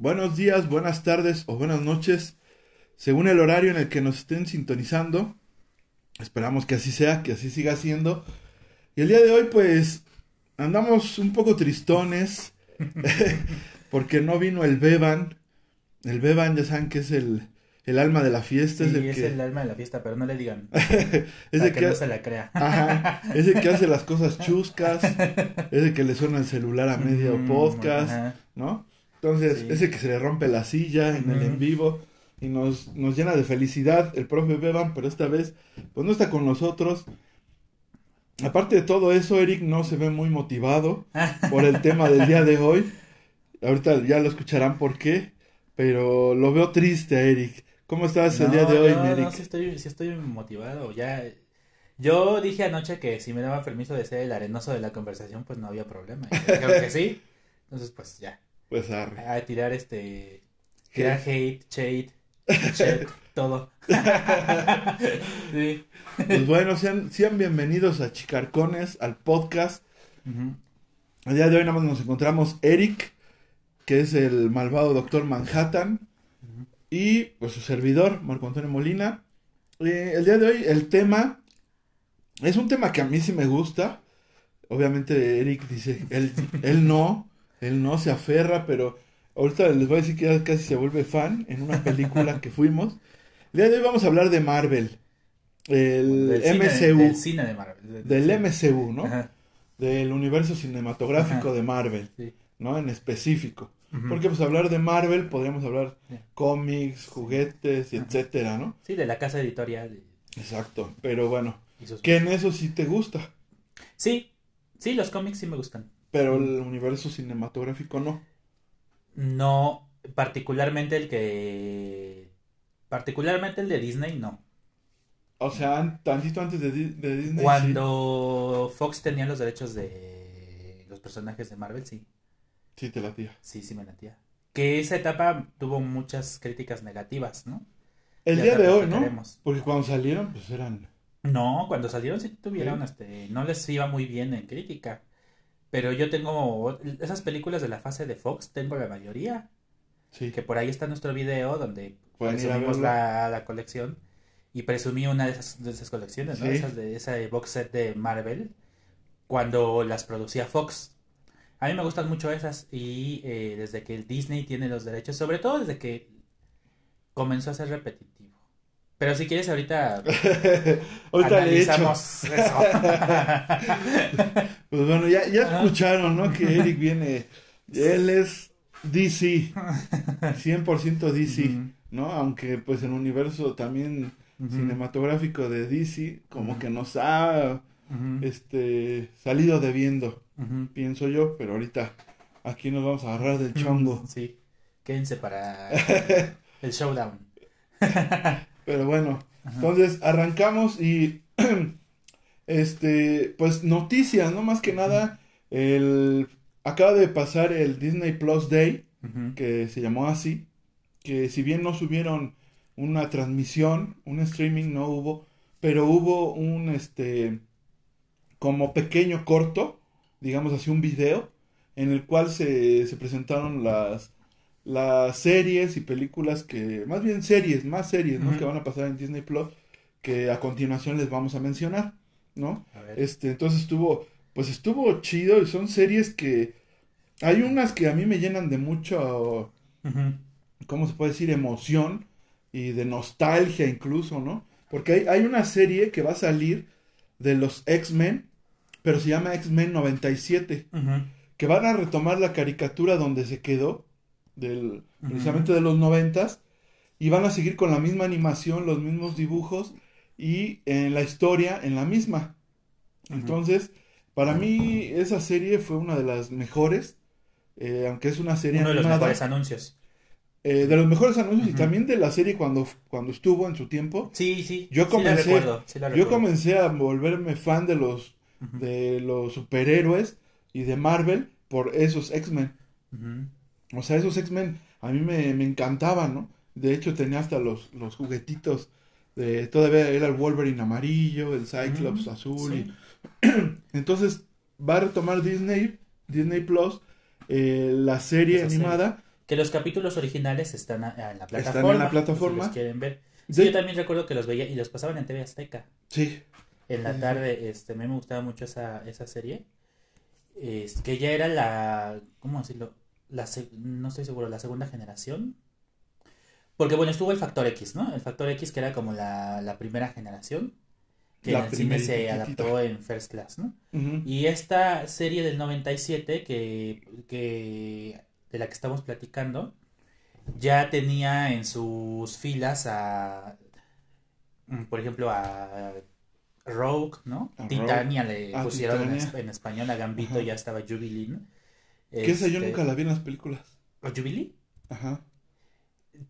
Buenos días, buenas tardes o buenas noches, según el horario en el que nos estén sintonizando. Esperamos que así sea, que así siga siendo. Y el día de hoy pues andamos un poco tristones porque no vino el Beban. El Beban ya saben que es el, el alma de la fiesta. Sí, es el es que, el alma de la fiesta, pero no le digan. es el que, que, no se la crea. Ajá, es el que hace las cosas chuscas, es el que le suena el celular a medio Mm, podcast, ajá. ¿no? Entonces, Sí. es el que se le rompe la silla en el en vivo y nos, nos llena de felicidad el profe Beban, pero esta vez pues no está con nosotros. Aparte de todo eso, Eric no se ve muy motivado por el tema del día de hoy. Ahorita ya lo escucharán por qué, pero lo veo triste a Eric. ¿Cómo estás el día de hoy, no, mi no, Eric? sí estoy, sí estoy motivado. Ya, yo dije anoche que si me daban permiso de ser el arenoso de la conversación, pues no había problema. Dijeron que sí. Entonces, pues ya. Pues arre. A tirar este. Tirar hate, shade, shade, todo. sí. Pues bueno, sean, sean bienvenidos a Chicarcones, al podcast. El día de hoy nada más nos encontramos Eric, que es el malvado Doctor Manhattan, y pues su servidor, Marco Antonio Molina. Eh, el día de hoy el tema es un tema que a mí sí me gusta. Obviamente Eric dice, él, él no, él no se aferra, pero ahorita les voy a decir que ya casi se vuelve fan en una película que fuimos. El día de hoy vamos a hablar de Marvel, el Del cine- MCU, del cine de Marvel. del. MCU, ¿no? Ajá, del universo cinematográfico Ajá. de Marvel, sí. ¿no? En específico. Porque pues hablar de Marvel podríamos hablar Sí. cómics, juguetes y etcétera, ¿no? Sí, de la casa editorial. Exacto. Pero bueno, que en eso sí te gusta, Sí, sí, los cómics sí me gustan. Pero el universo cinematográfico no. No, particularmente el que... Particularmente el de Disney, no. O sea, an- tantito antes de, de Disney. sí. Cuando Fox tenía los derechos de los personajes de Marvel, sí, Sí, te la tía. sí, sí me latía. Que esa etapa tuvo muchas críticas negativas, ¿no? El Ya día de hoy, ¿no? Porque cuando salieron, pues eran... No, cuando salieron sí tuvieron, Sí. este, no les iba muy bien en crítica. Pero yo tengo esas películas de la fase de Fox, tengo la mayoría. Sí. Que por ahí está nuestro video donde presumimos la, la colección. Y presumí una de esas, de esas colecciones, ¿no? Sí. Esas de esa box set de Marvel. Cuando las producía Fox. A mí me gustan mucho esas. Y eh, desde que el Disney tiene los derechos, sobre todo desde que comenzó a ser repetitivo. Pero si quieres ahorita Ahorita le analizamos eso. Pues bueno, ya, ya escucharon, ¿no? Que Eric viene, él es DC, 100% DC. ¿no? Aunque pues el universo también cinematográfico de DC como que nos ha este salido debiendo, pienso yo, pero ahorita aquí nos vamos a agarrar del chongo. Sí. Quédense para el showdown. Pero bueno, Ajá. entonces arrancamos y este, pues noticias, ¿no? Más que nada, el acaba de pasar el Disney Plus Day, que se llamó así, que si bien no subieron una transmisión, un streaming no hubo, pero hubo un este como pequeño corto, digamos así un video, en el cual se, se presentaron las las series y películas que, más bien series, más series, ¿no? Que van a pasar en Disney Plus, que a continuación les vamos a mencionar, ¿no? A ver. Este, entonces estuvo, pues estuvo chido y son series que hay unas que a mí me llenan de mucho. ¿cómo se puede decir? Emoción y de nostalgia incluso, ¿no? Porque hay, hay una serie que va a salir de los X-Men, pero se llama X-Men 97, Ujú. que van a retomar la caricatura donde se quedó, del, precisamente de los noventas, y van a seguir con la misma animación, los mismos dibujos y en la historia en la misma. Entonces, para mí esa serie fue una de las mejores, eh, aunque es una serie Uno de los animada. mejores anuncios. eh, de los mejores anuncios y también de la serie cuando, cuando estuvo en su tiempo. Sí, sí. Yo sí la comencé- recuerdo, sí la Yo comencé a volverme fan de los, de los superhéroes y de Marvel por esos X-Men. O sea, esos X-Men a mí me, me encantaban, ¿no? De hecho, tenía hasta los, los juguetitos. De, todavía era el Wolverine amarillo, el Cyclops Mm, azul. sí. y- entonces, va a retomar Disney, Disney Plus, eh, la serie Esa serie. animada. Que los capítulos originales están a- en la Están en plataforma. la plataforma. Si los quieren ver. Sí, De- yo también recuerdo que los veía y los pasaban en TV Azteca. Sí, En la tarde, este, a mí me gustaba mucho esa, esa serie. Es, que ya era la, ¿cómo decirlo? La, no estoy seguro, la segunda generación. Porque bueno, estuvo el Factor X, ¿no? El Factor X que era como la, la primera generación. Que La en el cine se adaptó en First Class, ¿no? Y esta serie del 97 que, que de la que estamos platicando ya tenía en sus filas a mm, por ejemplo a Rogue, ¿no? A Titania le Ah, pusieron en, Titania. es- en español a Gambito, Ajá. ya estaba Jubilee, ¿no? Que esa yo Este, nunca la vi en las películas. ¿o Jubilee? Ajá.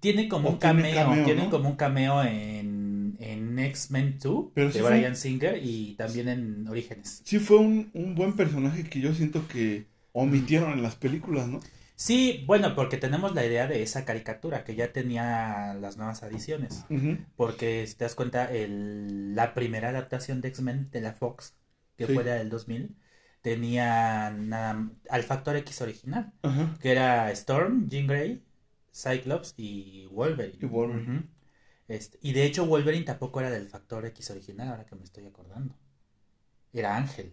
Tiene como O un tiene cameo, cameo, tiene ¿no? como un cameo en, en X-Men 2 Pero de sí fue- Bryan Singer y también en Orígenes. Sí fue un, un buen personaje que yo siento que omitieron en las películas, ¿no? Sí, bueno, porque tenemos la idea de esa caricatura que ya tenía las nuevas adiciones. Ujú, Porque si te das cuenta, el- la primera adaptación de X-Men de la Fox, que Sí. fue la del 2000, tenía nada- al Factor X original, que era Storm, Jean Grey, Cyclops y Wolverine. Y Wolverine. Este, y de hecho Wolverine tampoco era del Factor X original, ahora que me estoy acordando. Era Ángel.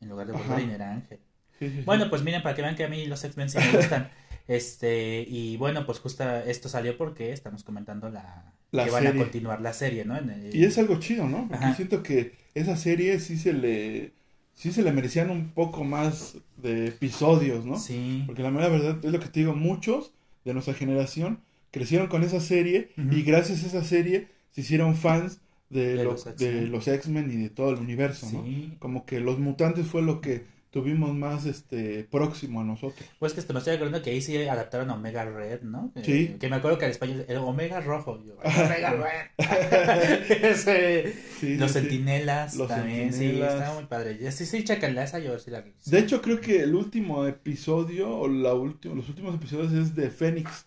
En lugar de Ajá. Wolverine era Ángel. Sí, sí, sí. Bueno, pues miren, para que vean que a mí los X-Men sí me gustan. Este, y bueno, pues justo esto salió porque estamos comentando la, La que van a continuar la serie, ¿no? En el- Y es algo chido, ¿no? Porque Ajá. siento que esa serie sí se le sí se le merecían un poco más de episodios, ¿no? Sí. Porque la mera verdad es lo que te digo, muchos de nuestra generación crecieron con esa serie y gracias a esa serie se hicieron fans de, De lo- los de X-Men. y de todo el universo, ¿no? Sí. Como que los mutantes fue lo que tuvimos más este próximo a nosotros. Pues que me estoy acordando que ahí sí adaptaron a Omega Red, ¿no? Eh, Sí. que me acuerdo que en español era Omega Rojo. Yo, Omega Red. Ese- Sí, los sí, centinelas Los también, Centinelas. sí, estaba muy padre. Sí, sí, chácanla esa, yo a ver si la De hecho, creo que el último episodio o la última, los últimos episodios es de Fénix,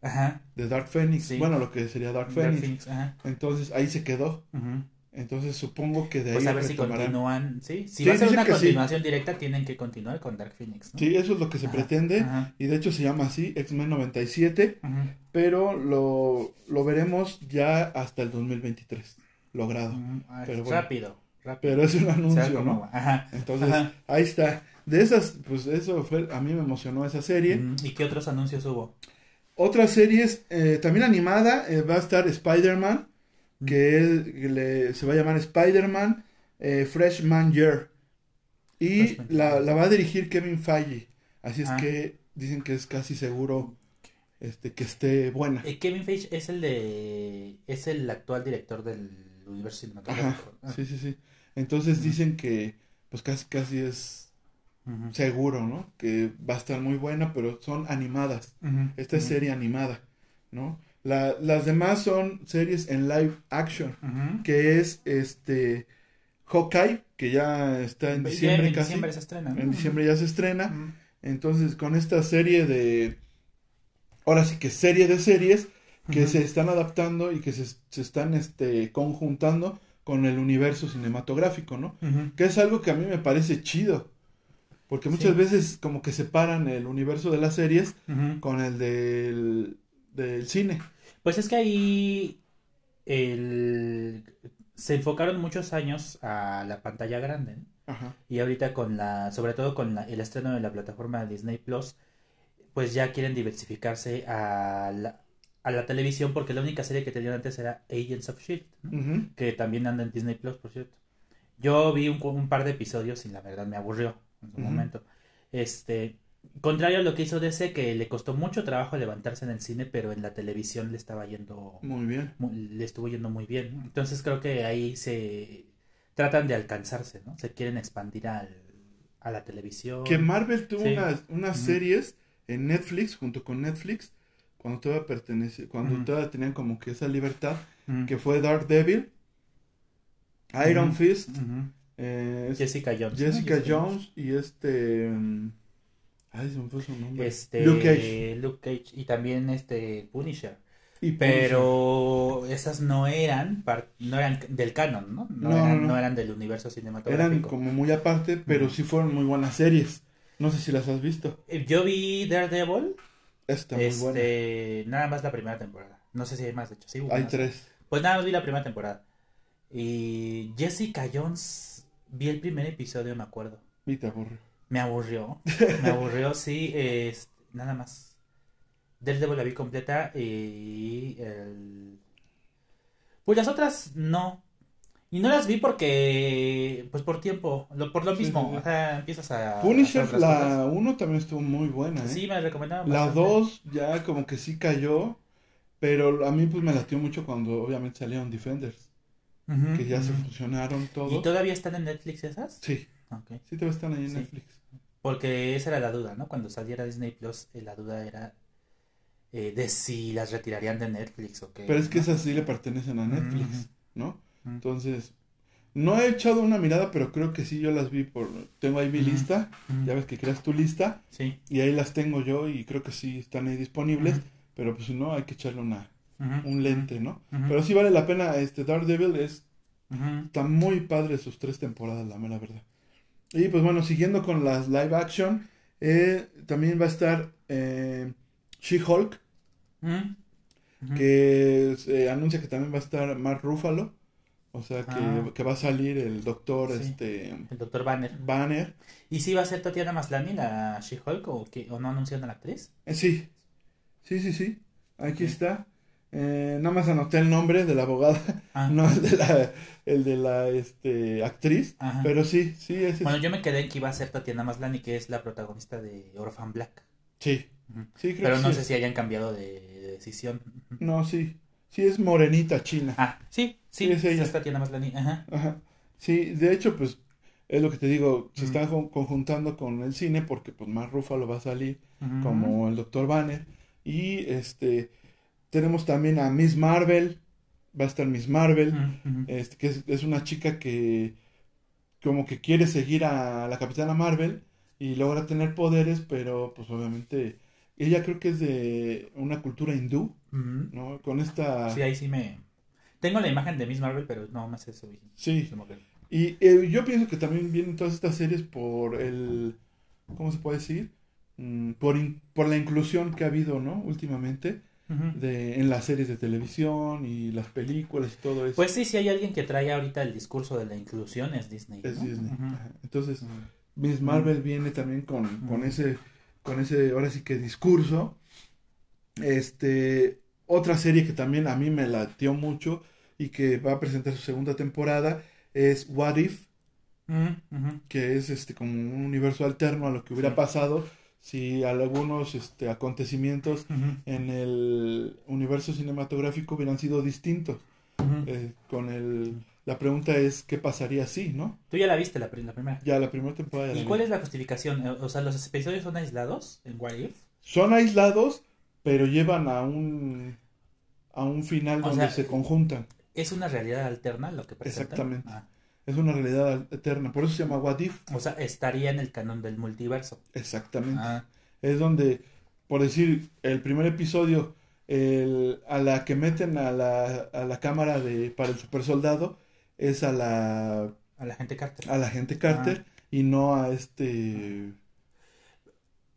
Ajá. de Dark Phoenix. Sí. Bueno, lo que sería Dark Dark Phoenix. Ajá. Entonces ahí se quedó. Ujú. Entonces supongo que de ahí Pues a ver si continúan, sí. Si Sí, va a ser una sí. continuación directa, tienen que continuar con Dark Phoenix, ¿no? Sí, eso es lo que se Ajá, pretende. ajá. Y de hecho se llama así, X-Men 97. Ujú. Pero lo, lo veremos ya hasta el 2023. Logrado. Ujú. Ay, Pero bueno. rápido, rápido. Pero es un O sea, anuncio, ¿no? Ajá. Entonces, Ajá. ahí está. De esas, pues eso fue, a mí me emocionó esa serie. ¿Y qué otros anuncios hubo? Otras series, eh, también animada, eh, va a estar Spider-Man, que, es- que le- se va a llamar Spider-Man eh, Freshman Year. Y Freshman la, la va a dirigir Kevin Feige. Así es Ah. que dicen que es casi seguro este, que esté buena. Eh, Kevin Feige es el de es el actual director del universo Ajá, cinematográfico. Ah. sí, sí, sí. Entonces Ujú. dicen que pues casi casi es Ujú. seguro, ¿no? Que va a estar muy buena, pero son animadas. Ujú. Esta es serie animada, ¿no? La- las demás son series en live action. Que es este Hawkeye, que ya está en diciembre en casi. diciembre se estrena. ¿no? En diciembre ya se estrena. Entonces, con esta serie de. Ahora sí que serie de series que se están adaptando y que se, se están este, conjuntando con el universo cinematográfico, ¿no? Que es algo que a mí me parece chido. Porque muchas Sí. veces como que separan el universo de las series con el del, del cine. Pues es que ahí el- se enfocaron muchos años a la pantalla grande, ¿no? Ajá. Y ahorita con la, sobre todo con la- el estreno de la plataforma Disney Plus, pues ya quieren diversificarse a la, a la televisión porque la única serie que tenían antes era Agents of Shield, que también anda en Disney Plus, por cierto. Yo vi un, un par de episodios y la verdad me aburrió en su momento. Este, contrario a lo que hizo DC, que le costó mucho trabajo levantarse en el cine, pero en la televisión le estaba yendo, Muy bien. le estuvo yendo muy bien. Entonces creo que ahí se tratan de alcanzarse, ¿no? Se quieren expandir al, a la televisión. Que Marvel tuvo Sí. unas, unas series en Netflix, junto con Netflix, cuando todavía pertenece, cuando Ujú. todavía tenían como que esa libertad, Mm. que fue Daredevil, Iron Ujú. Fist, eh, es- Jessica Jones. ¿no? Jessica Jones y este... mm, Ay, se me fue su nombre. Este, Luke Cage. Luke Cage y también este Punisher. Y Pero esas no eran no eran del canon, ¿no? No, No, eran, no, eran del universo Eran cinematográfico. como muy aparte, pero sí fueron muy buenas series. No sé si las has visto. Eh, Yo vi Daredevil, Está muy buena. este, nada más la primera temporada. No sé si hay más, de hecho, sí. Hay tres. Pues nada más vi la primera temporada. Y Jessica Jones, vi el primer episodio, me acuerdo. Y te aburre. Me aburrió. Me aburrió, sí, es, nada más. Daredevil la vi completa y el... Pues las otras no. Y no las vi porque, pues por tiempo, lo, por lo mismo. sí, sí. O sea, empiezas a... Punisher, la 1 también estuvo muy buena, ¿eh? Sí, me recomendaron La bastante. 2 ya como que sí cayó, pero a mí pues me latió mucho cuando obviamente salieron Defenders, que ya se ujú. fusionaron ¿Y todavía están en Netflix esas? Sí, Ok. sí todavía están ahí en Sí. Netflix. Porque esa era la duda, ¿no? Cuando saliera Disney Plus, eh, la duda era eh, de si las retirarían de Netflix o qué. Pero es que esas sí le pertenecen a Netflix. ¿no? Entonces, no he echado una mirada, pero creo que sí yo las vi por... Tengo ahí mi lista, ya ves que creas tu lista, Sí. y ahí las tengo yo y creo que sí están ahí disponibles, pero pues si no hay que echarle una, un lente, ¿no? Pero sí vale la pena, este Daredevil es. Está muy padre sus tres temporadas, la mera verdad. Y pues bueno, siguiendo con las live action, eh, también va a estar eh, She-Hulk. Ujú. que se anuncia que también va a estar Mark Ruffalo, o sea que, Ah. que va a salir el doctor Sí. este El Dr. Banner. Banner. ¿Y si va a ser Tatiana Maslany la She-Hulk o, que- o no anunciando a la actriz? Eh, sí, sí, sí, sí, aquí está. Eh, nada más anoté el nombre de la abogada, Ah. no el de la, el de la este, actriz, Ajá. pero sí, sí, ese Bueno, yo me quedé en que iba a ser Tatiana Maslany, que es la protagonista de Orphan Black. sí, sí, creo Pero que no sí sé es. si hayan cambiado de, de decisión. No, sí. Sí, es morenita china. Ah, sí, sí, Sí, es ella. es Tatiana Maslany. Ajá. Ajá. Sí, de hecho, pues, es lo que te digo, se Mm. están con- conjuntando con el cine porque, pues, Mark Ruffalo va a salir como el Dr. Banner. Y, este, tenemos también a Miss Marvel, va a estar Miss Marvel, este, que es, es una chica que como que quiere seguir a la Capitana Marvel y logra tener poderes, pero, pues, obviamente, ella creo que es de una cultura hindú. ¿no? Con esta... Sí, ahí sí me... Tengo la imagen de Miss Marvel, pero no me sé su, Sí. Y eh, yo pienso que también vienen todas estas series por el, ¿cómo se puede decir? Mm, por, in- por la inclusión que ha habido, ¿no? Últimamente, De, en las series de televisión y las películas y todo eso. Pues sí, si hay alguien que trae ahorita el discurso de la inclusión es Disney. es ¿no? Disney. Entonces. Miss Marvel viene también con, con ese, con ese, ahora sí que discurso. Este, otra serie que también a mí me latió mucho y que va a presentar su segunda temporada es What If. Que es este como un universo alterno a lo que hubiera Sí. pasado si algunos este acontecimientos en el universo cinematográfico hubieran sido distintos. Eh, con el la pregunta es qué pasaría si no Tú ya la viste la, pri- la primera. ya la primera temporada ya la ¿Y vi. cuál es la justificación? Eh, O sea, ¿los episodios son aislados en What If? son aislados pero llevan a un a un final O donde sea, se conjuntan ¿Es una realidad alterna lo que presentan? Exactamente. Ah, es una realidad eterna por eso se llama What If o sea, estaría en el canon del multiverso. exactamente Ah, es donde, por decir, el primer episodio, el, a la que meten a la, a la cámara de, para el super soldado es a la, a la gente Carter. a la gente Carter y no a este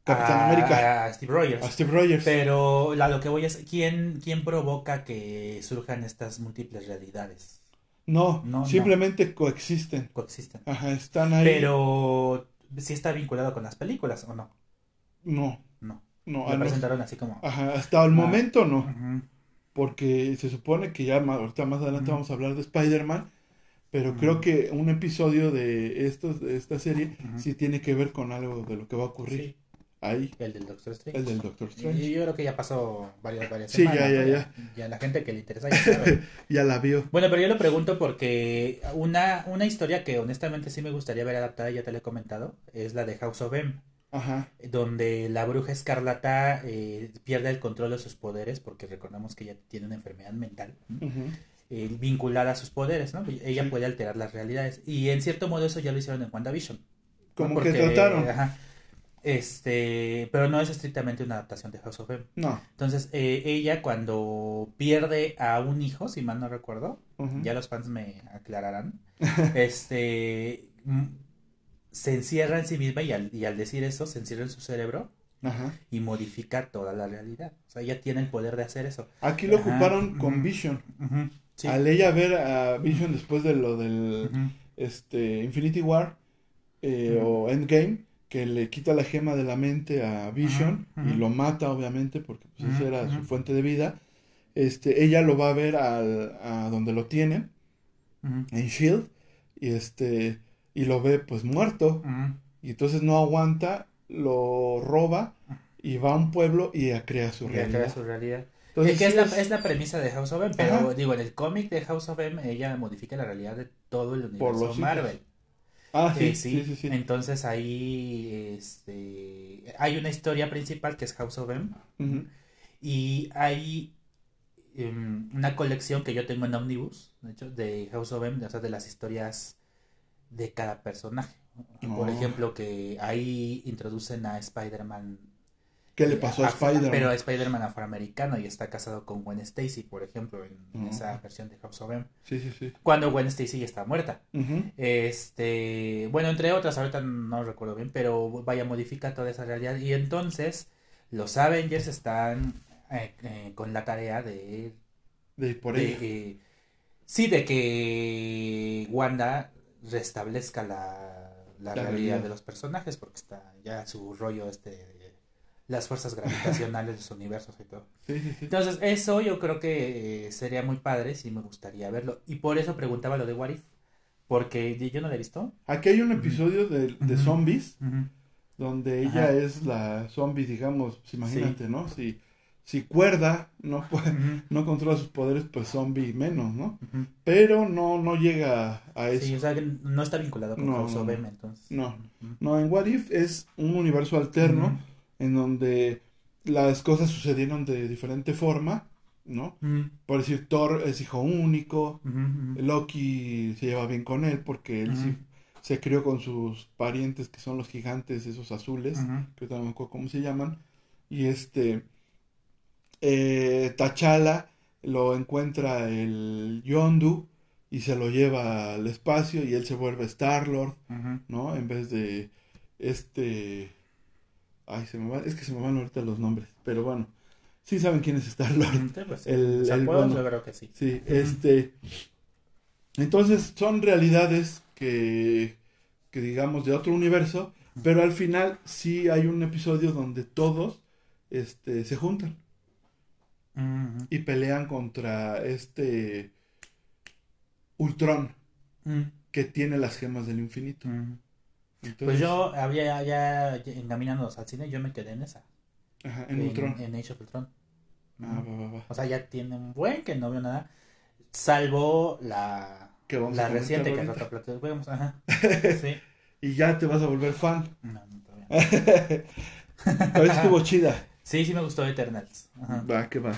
Capitán A- América, A Steve Rogers. a Steve Rogers. Pero a lo que voy es, ¿quién, ¿quién provoca que surjan estas múltiples realidades? No, No, no. simplemente coexisten. Coexisten. Ajá, están ahí. Pero, ¿sí está vinculado con las películas o no? No, No. no, Lo presentaron así como... Ajá, hasta el Ah. momento no. Porque se supone que ya ma- ahorita más adelante vamos a hablar de Spider-Man, pero creo que un episodio de, estos, de esta serie sí tiene que ver con algo de lo que va a ocurrir Sí, ahí, el del Doctor Strange. el del Doctor Y Strange. yo creo que ya pasó varias, varias Sí, semanas. ya, ya, ¿no? ya. Ya la gente que le interesa ya sabe. Ya la vio. Bueno, pero yo lo pregunto porque una, una historia que honestamente sí me gustaría ver adaptada, ya te la he comentado, es la de House of M. Ajá. donde la bruja escarlata eh, pierde el control de sus poderes, porque recordemos que ella tiene una enfermedad mental eh, vinculada a sus poderes, ¿no? Ella Sí. puede alterar las realidades. Y en cierto modo eso ya lo hicieron en WandaVision. ¿no? Como que Porque, trataron. ajá, este, pero no es estrictamente una adaptación de House of M. No. Entonces, eh, ella cuando pierde a un hijo, si mal no recuerdo, ya los fans me aclararán, este, se encierra en sí misma y al, y al decir eso, se encierra en su cerebro Ajá. y modifica toda la realidad. O sea, ella tiene el poder de hacer eso. Aquí lo Ajá. ocuparon con. Vision. Sí. Al ella ver a Vision después de lo del este Infinity War eh, o Endgame, que le quita la gema de la mente a Vision y lo mata, obviamente, porque pues, esa era su fuente de vida. Este, ella lo va a ver al, a donde lo tienen, en Shield, y este, y lo ve pues muerto. Y entonces no aguanta, lo roba y va a un pueblo y crea su crea realidad. su realidad. Entonces, es, la, es- es la premisa de House of M, pero Ajá. digo, en el cómic de House of M ella modifica la realidad de todo el universo Marvel. Ah, sí, Eh, sí, sí, sí. Entonces ahí este, hay una historia principal que es House of M y hay em, una colección que yo tengo en Omnibus, de hecho, de House of M, o sea, de las historias de cada personaje. Por Oh. ejemplo, que ahí introducen a Spider-Man ¿Qué le pasó a Afro- Spider-Man? Pero Spider-Man afroamericano y está casado con Gwen Stacy, por ejemplo, en, esa versión de House of M. Sí, sí, sí. Cuando Gwen Stacy ya está muerta. Este, bueno, entre otras, ahorita no recuerdo bien, pero vaya, modifica toda esa realidad. Y entonces los Avengers están eh, eh, con la tarea de, De ir por de, ella. eh, sí, de que Wanda restablezca la, la La realidad realidad. de los personajes, porque está ya su rollo este las fuerzas gravitacionales de los universos y todo. Sí, sí, sí. Entonces, eso yo creo que eh, sería muy padre, sí me gustaría verlo. Y por eso preguntaba lo de What If, porque yo no lo he visto. Aquí hay un episodio de, de zombies donde ella Ajá. es la zombie, digamos, pues imagínate, ¿no? Si, si cuerda no, puede- no controla sus poderes, pues zombie menos, ¿no? Pero no, no llega a eso. Sí, o sea, que no está vinculado con No, House of no, M, entonces. no. No, en What If es un universo alterno. En donde las cosas sucedieron de diferente forma, ¿no? Ujú, Por decir, Thor es hijo único. Loki se lleva bien con él porque él sí se crió con sus parientes que son los gigantes, esos azules, que no me acuerdo cómo se llaman. Y este, eh, T'Challa lo encuentra el Yondu y se lo lleva al espacio y él se vuelve Star-Lord. ¿no? En vez de este... Ay, se me va, es que se me van ahorita los nombres, pero bueno, sí saben quién es Star-Lord. Sí, pues, El- los el apodos bueno. yo creo que sí. Sí, este. Entonces son realidades que, que digamos de otro universo, pero al final sí hay un episodio donde todos este, se juntan y pelean contra este Ultron que tiene las gemas del infinito. Entonces, Pues yo había ya encaminándonos al cine, yo me quedé en esa. ajá, en Ultron. En Age of Ultron. Ah, va, va, va. O sea, ya tiene un buen que no veo nada. Salvo la, Que vamos a la comentar reciente que es otra plata. Vamos, ajá. Sí. Y ya te vas a volver fan. No, no, todavía no. Pero estuvo chida. Sí, sí me gustó Eternals. Ajá. Va, que va.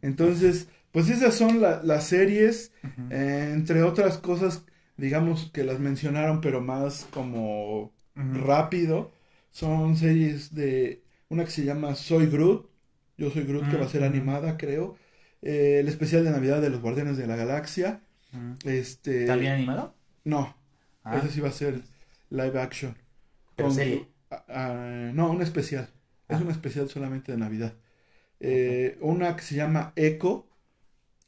Entonces, pues esas son la- las series. Eh, entre otras cosas, digamos que las mencionaron, pero más como rápido, son series de una que se llama Soy Groot. Yo soy Groot, que va a ser Ujú. animada, creo. Eh, el especial de Navidad de los Guardianes de la Galaxia. Ujú. Este, ¿También animado? no, Ah, ese sí va a ser live action. pero Con serie. ah, ah, no, un especial. Es Ah. un especial solamente de Navidad. Eh, una que se llama Echo,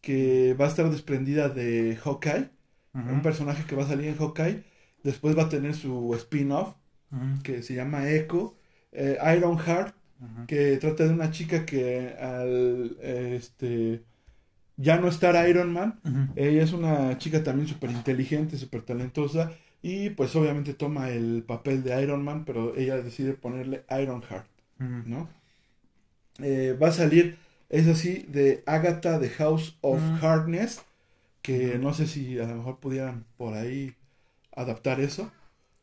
que va a estar desprendida de Hawkeye. Un personaje que va a salir en Hawkeye. Después va a tener su spin-off que se llama Echo. Eh, Ironheart, Ujú. que trata de una chica que al este ya no estar Iron Man, ella es una chica también súper inteligente, súper talentosa y pues obviamente toma el papel de Iron Man, pero ella decide ponerle Ironheart, Ujú. ¿no? Eh, va a salir, es así, de Agatha The House of. Hardness, que no sé si a lo mejor pudieran por ahí adaptar eso.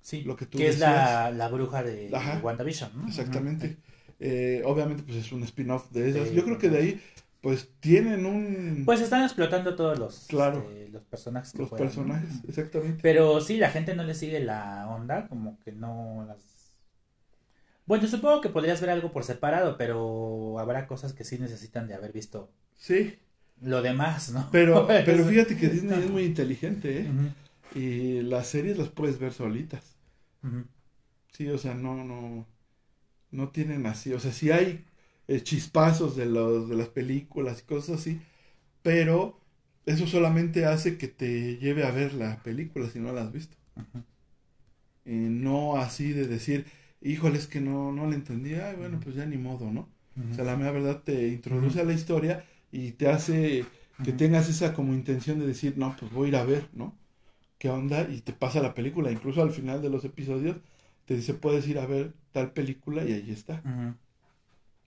Sí, lo que tú que es la, la bruja de Ajá. WandaVision, ¿no? Exactamente. Eh, obviamente, pues es un spin-off de esas. Sí, Yo creo que de ahí, pues tienen un. Pues están explotando todos los, Claro. este, los personajes que los puedan, ¿no? personajes, exactamente. Pero sí, la gente no le sigue la onda, como que no las... Bueno, supongo que podrías ver algo por separado, pero habrá cosas que sí necesitan de haber visto Sí, lo demás, ¿no? pero, pero fíjate que Disney es muy inteligente, ¿eh? Y las series las puedes ver solitas. Sí, o sea, no, no, no tienen así. O sea, sí hay eh, chispazos de los, de las películas y cosas así, pero eso solamente hace que te lleve a ver la película si no la has visto. Y no así de decir, híjole, es que no, no la entendí, ay, bueno, pues ya ni modo, ¿no? O sea, la mera verdad te introduce a la historia y te hace que tengas esa como intención de decir, no, pues voy a ir a ver, ¿no? ¿Qué onda? Y te pasa la película. Incluso al final de los episodios te dice, puedes ir a ver tal película y ahí está.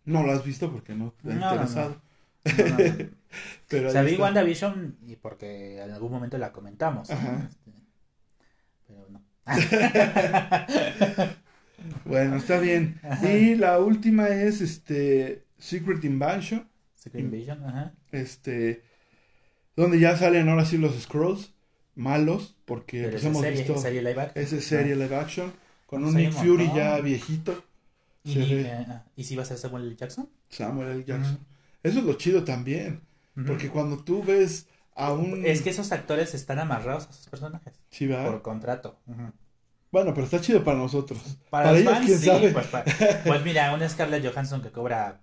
No la has visto porque no te ha No, interesado. No, no. Pero vi está. WandaVision y porque en algún momento la comentamos. Este, Pero no. Bueno, está bien. Y la última es este Secret Invasion, Secret Invasion, ajá. este donde ya salen ahora sí los Scrolls malos, porque Pero pues esa hemos serie, visto serie live action. esa serie live action con Pues un Nick Fury montón. ya viejito, ¿Y, ve. eh, ah, ¿Y si va a ser Samuel L. Jackson? Samuel L. Jackson. Eso es lo chido también, porque cuando tú ves a un Es que esos actores están amarrados a sus personajes Sí, ¿verdad? por contrato. Bueno, pero está chido para nosotros. Para, Para los ellos, fans, quién sí, sabe. Pues, pues mira, una Scarlett Johansson que cobra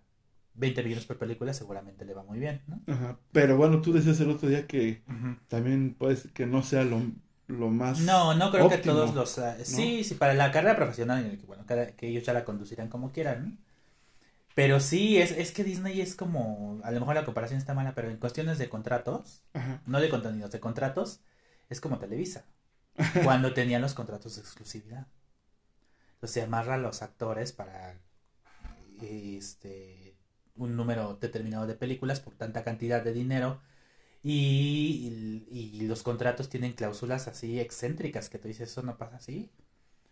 20 millones por película seguramente le va muy bien, ¿no? Ajá. Pero bueno, tú decías el otro día que también puede ser que no sea lo, lo más No, no creo que todos los... ah, sí, sí, para la carrera profesional, que, bueno, cada- que ellos ya la conducirán como quieran, ¿no? Pero sí, es, es que Disney es como... A lo mejor la comparación está mala, pero en cuestiones de contratos, Ajá. no de contenidos, de contratos, es como Televisa, cuando tenían los contratos de exclusividad. Entonces se amarra a los actores para este un número determinado de películas por tanta cantidad de dinero y, y los contratos tienen cláusulas así excéntricas que tú dices, eso no pasa así.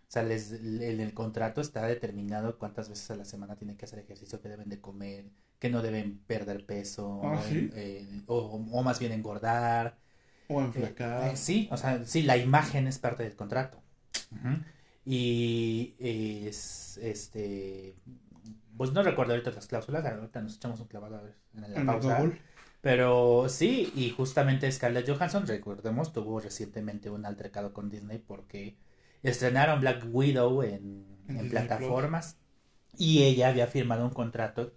O sea, les, en el contrato está determinado cuántas veces a la semana tienen que hacer ejercicio, que deben de comer, que no deben perder peso, Ah, ¿sí? eh, o, o más bien engordar. O Eh, enflacar. eh, sí, o sea, sí, la imagen es parte del contrato. Y es, este, pues no recuerdo ahorita las cláusulas, ahorita nos echamos un clavado a ver en la pausa. Pero sí, y justamente Scarlett Johansson, recordemos, tuvo recientemente un altercado con Disney porque estrenaron Black Widow en, En en Disney plataformas y ella había firmado un contrato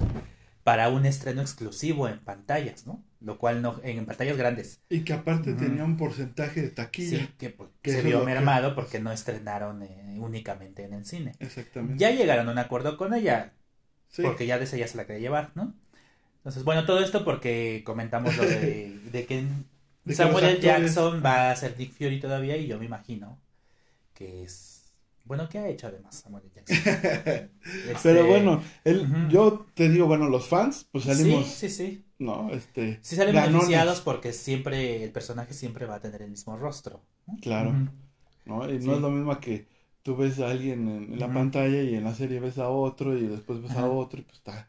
para un estreno exclusivo en pantallas, ¿no? Lo cual no, en pantallas grandes. Y que aparte tenía un porcentaje de taquilla. Sí, que pues, Que se vio que- mermado porque no estrenaron eh, únicamente en el cine. Exactamente. Ya llegaron a un acuerdo con ella, Sí. porque ya de esa ya se la quería llevar, ¿no? Entonces, bueno, todo esto porque comentamos lo de, de que Samuel L. Jackson va a ser Dick Fury todavía y yo me imagino que es... Bueno, ¿qué ha hecho además Samuel L. Jackson? Pero Este, bueno, él, yo te digo, bueno, los fans, pues salimos, Sí, sí, sí. ¿no? Este, Sí salen ganones, beneficiados porque siempre el personaje siempre va a tener el mismo rostro. Claro. ¿no? Y Sí. no es lo mismo que tú ves a alguien en, en la Ujú. pantalla y en la serie ves a otro y después ves a otro y pues está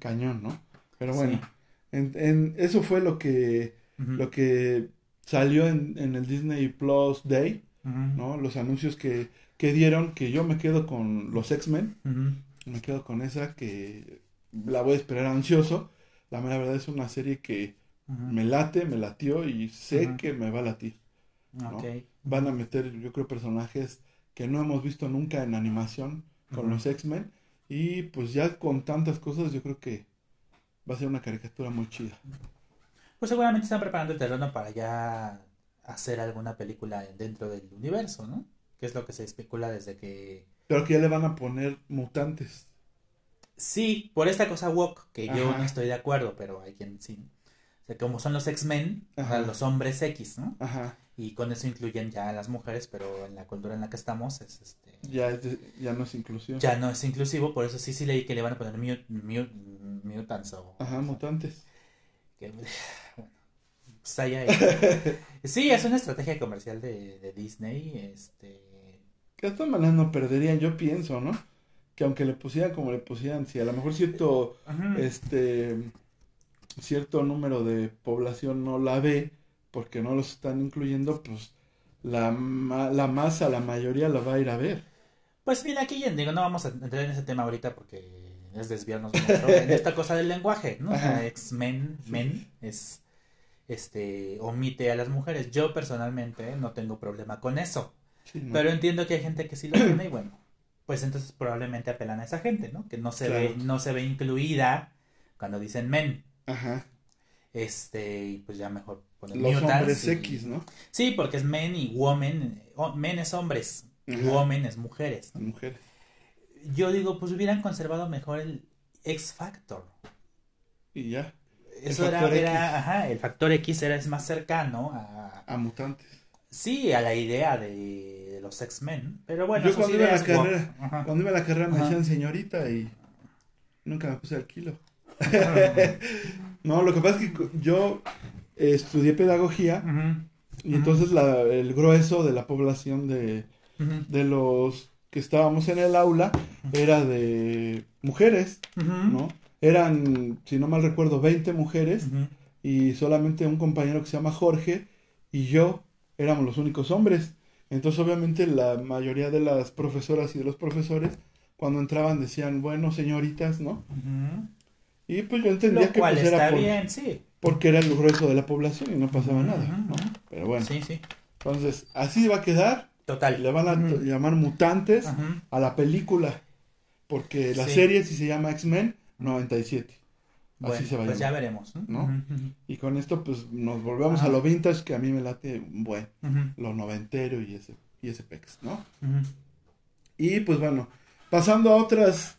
cañón, ¿no? Pero Sí. bueno, en, en- eso fue lo que, Ujú. lo que salió en, en el Disney Plus Day, Ujú. ¿no? Los anuncios que, que dieron, que yo me quedo con los X-Men, me quedo con esa que la voy a esperar ansioso. La mera verdad es una serie que me late, me latió y sé que me va a latir. ¿no? Ok. Van a meter, yo creo, personajes que no hemos visto nunca en animación con los X-Men. Y pues ya con tantas cosas, yo creo que va a ser una caricatura muy chida. Pues seguramente están preparando el terreno para ya hacer alguna película dentro del universo, ¿no? Que es lo que se especula desde que... Pero que ya le van a poner mutantes. Sí, por esta cosa woke, que yo no estoy de acuerdo, pero hay quien sí. O sea, como son los X-Men, Ajá. los hombres X, ¿no? Ajá. Y con eso incluyen ya a las mujeres, pero en la cultura en la que estamos es este... Ya, es de- ya no es inclusión. Ya no es inclusivo, por eso sí sí leí que le van a poner mut- mut- mutants o... Ajá, mutantes. que- bueno, pues allá- sí, es una estrategia comercial de, de Disney, este... Que de todas maneras no perderían, yo pienso, ¿no? Que aunque le pusieran como le pusieran, si a lo mejor cierto, Ujú. este, cierto número de población no la ve porque no los están incluyendo, pues la, ma- la masa, la mayoría la va a ir a ver. Pues mira, aquí ya digo, no vamos a entrar en ese tema ahorita porque es desviarnos mucho en esta cosa del lenguaje, ¿no? O sea. X-Men, men, es, este, omite a las mujeres. Yo personalmente no tengo problema con eso, Sí, ¿no? pero entiendo que hay gente que sí lo tiene y bueno, pues entonces probablemente apelan a esa gente, ¿no? Que no se ve, no se ve incluida cuando dicen men, Ajá. este, y pues ya mejor poner Los mutants hombres y- X, ¿no? Sí, porque es men y woman, o- men es hombres, Ajá. woman es mujeres. Mujeres. Yo digo, pues hubieran conservado mejor el X Factor. Y ya, Eso era, era- ajá, el factor X era es más cercano a, a mutantes. sí, a la idea de, de los X-Men. Pero bueno, Yo cuando iba a la carrera, Ajá. cuando iba a la carrera me decían señorita y nunca me puse al kilo. No, lo que pasa es que yo estudié pedagogía y entonces la- el grueso de la población de, de los que estábamos en el aula era de mujeres, ¿no? Eran, si no mal recuerdo, 20 mujeres y solamente un compañero que se llama Jorge y yo éramos los únicos hombres. Entonces, obviamente, la mayoría de las profesoras y de los profesores, cuando entraban, decían, bueno, señoritas, ¿no? Y pues yo entendía Lo que cual pues, era está por- bien, sí. porque era el grueso de la población y no pasaba nada, ¿no? Pero bueno, Sí, sí. entonces, así va a quedar. Total. Le van a llamar mutantes a la película, porque la Sí. serie sí se llama X-Men 97. Bueno, así se va a pues ya llamar. veremos. ¿No? Y con esto, pues nos volvemos a lo vintage, que a mí me late un buen. ujú, lo noventero y ese, y ese pex, ¿no? Y pues bueno, pasando a otras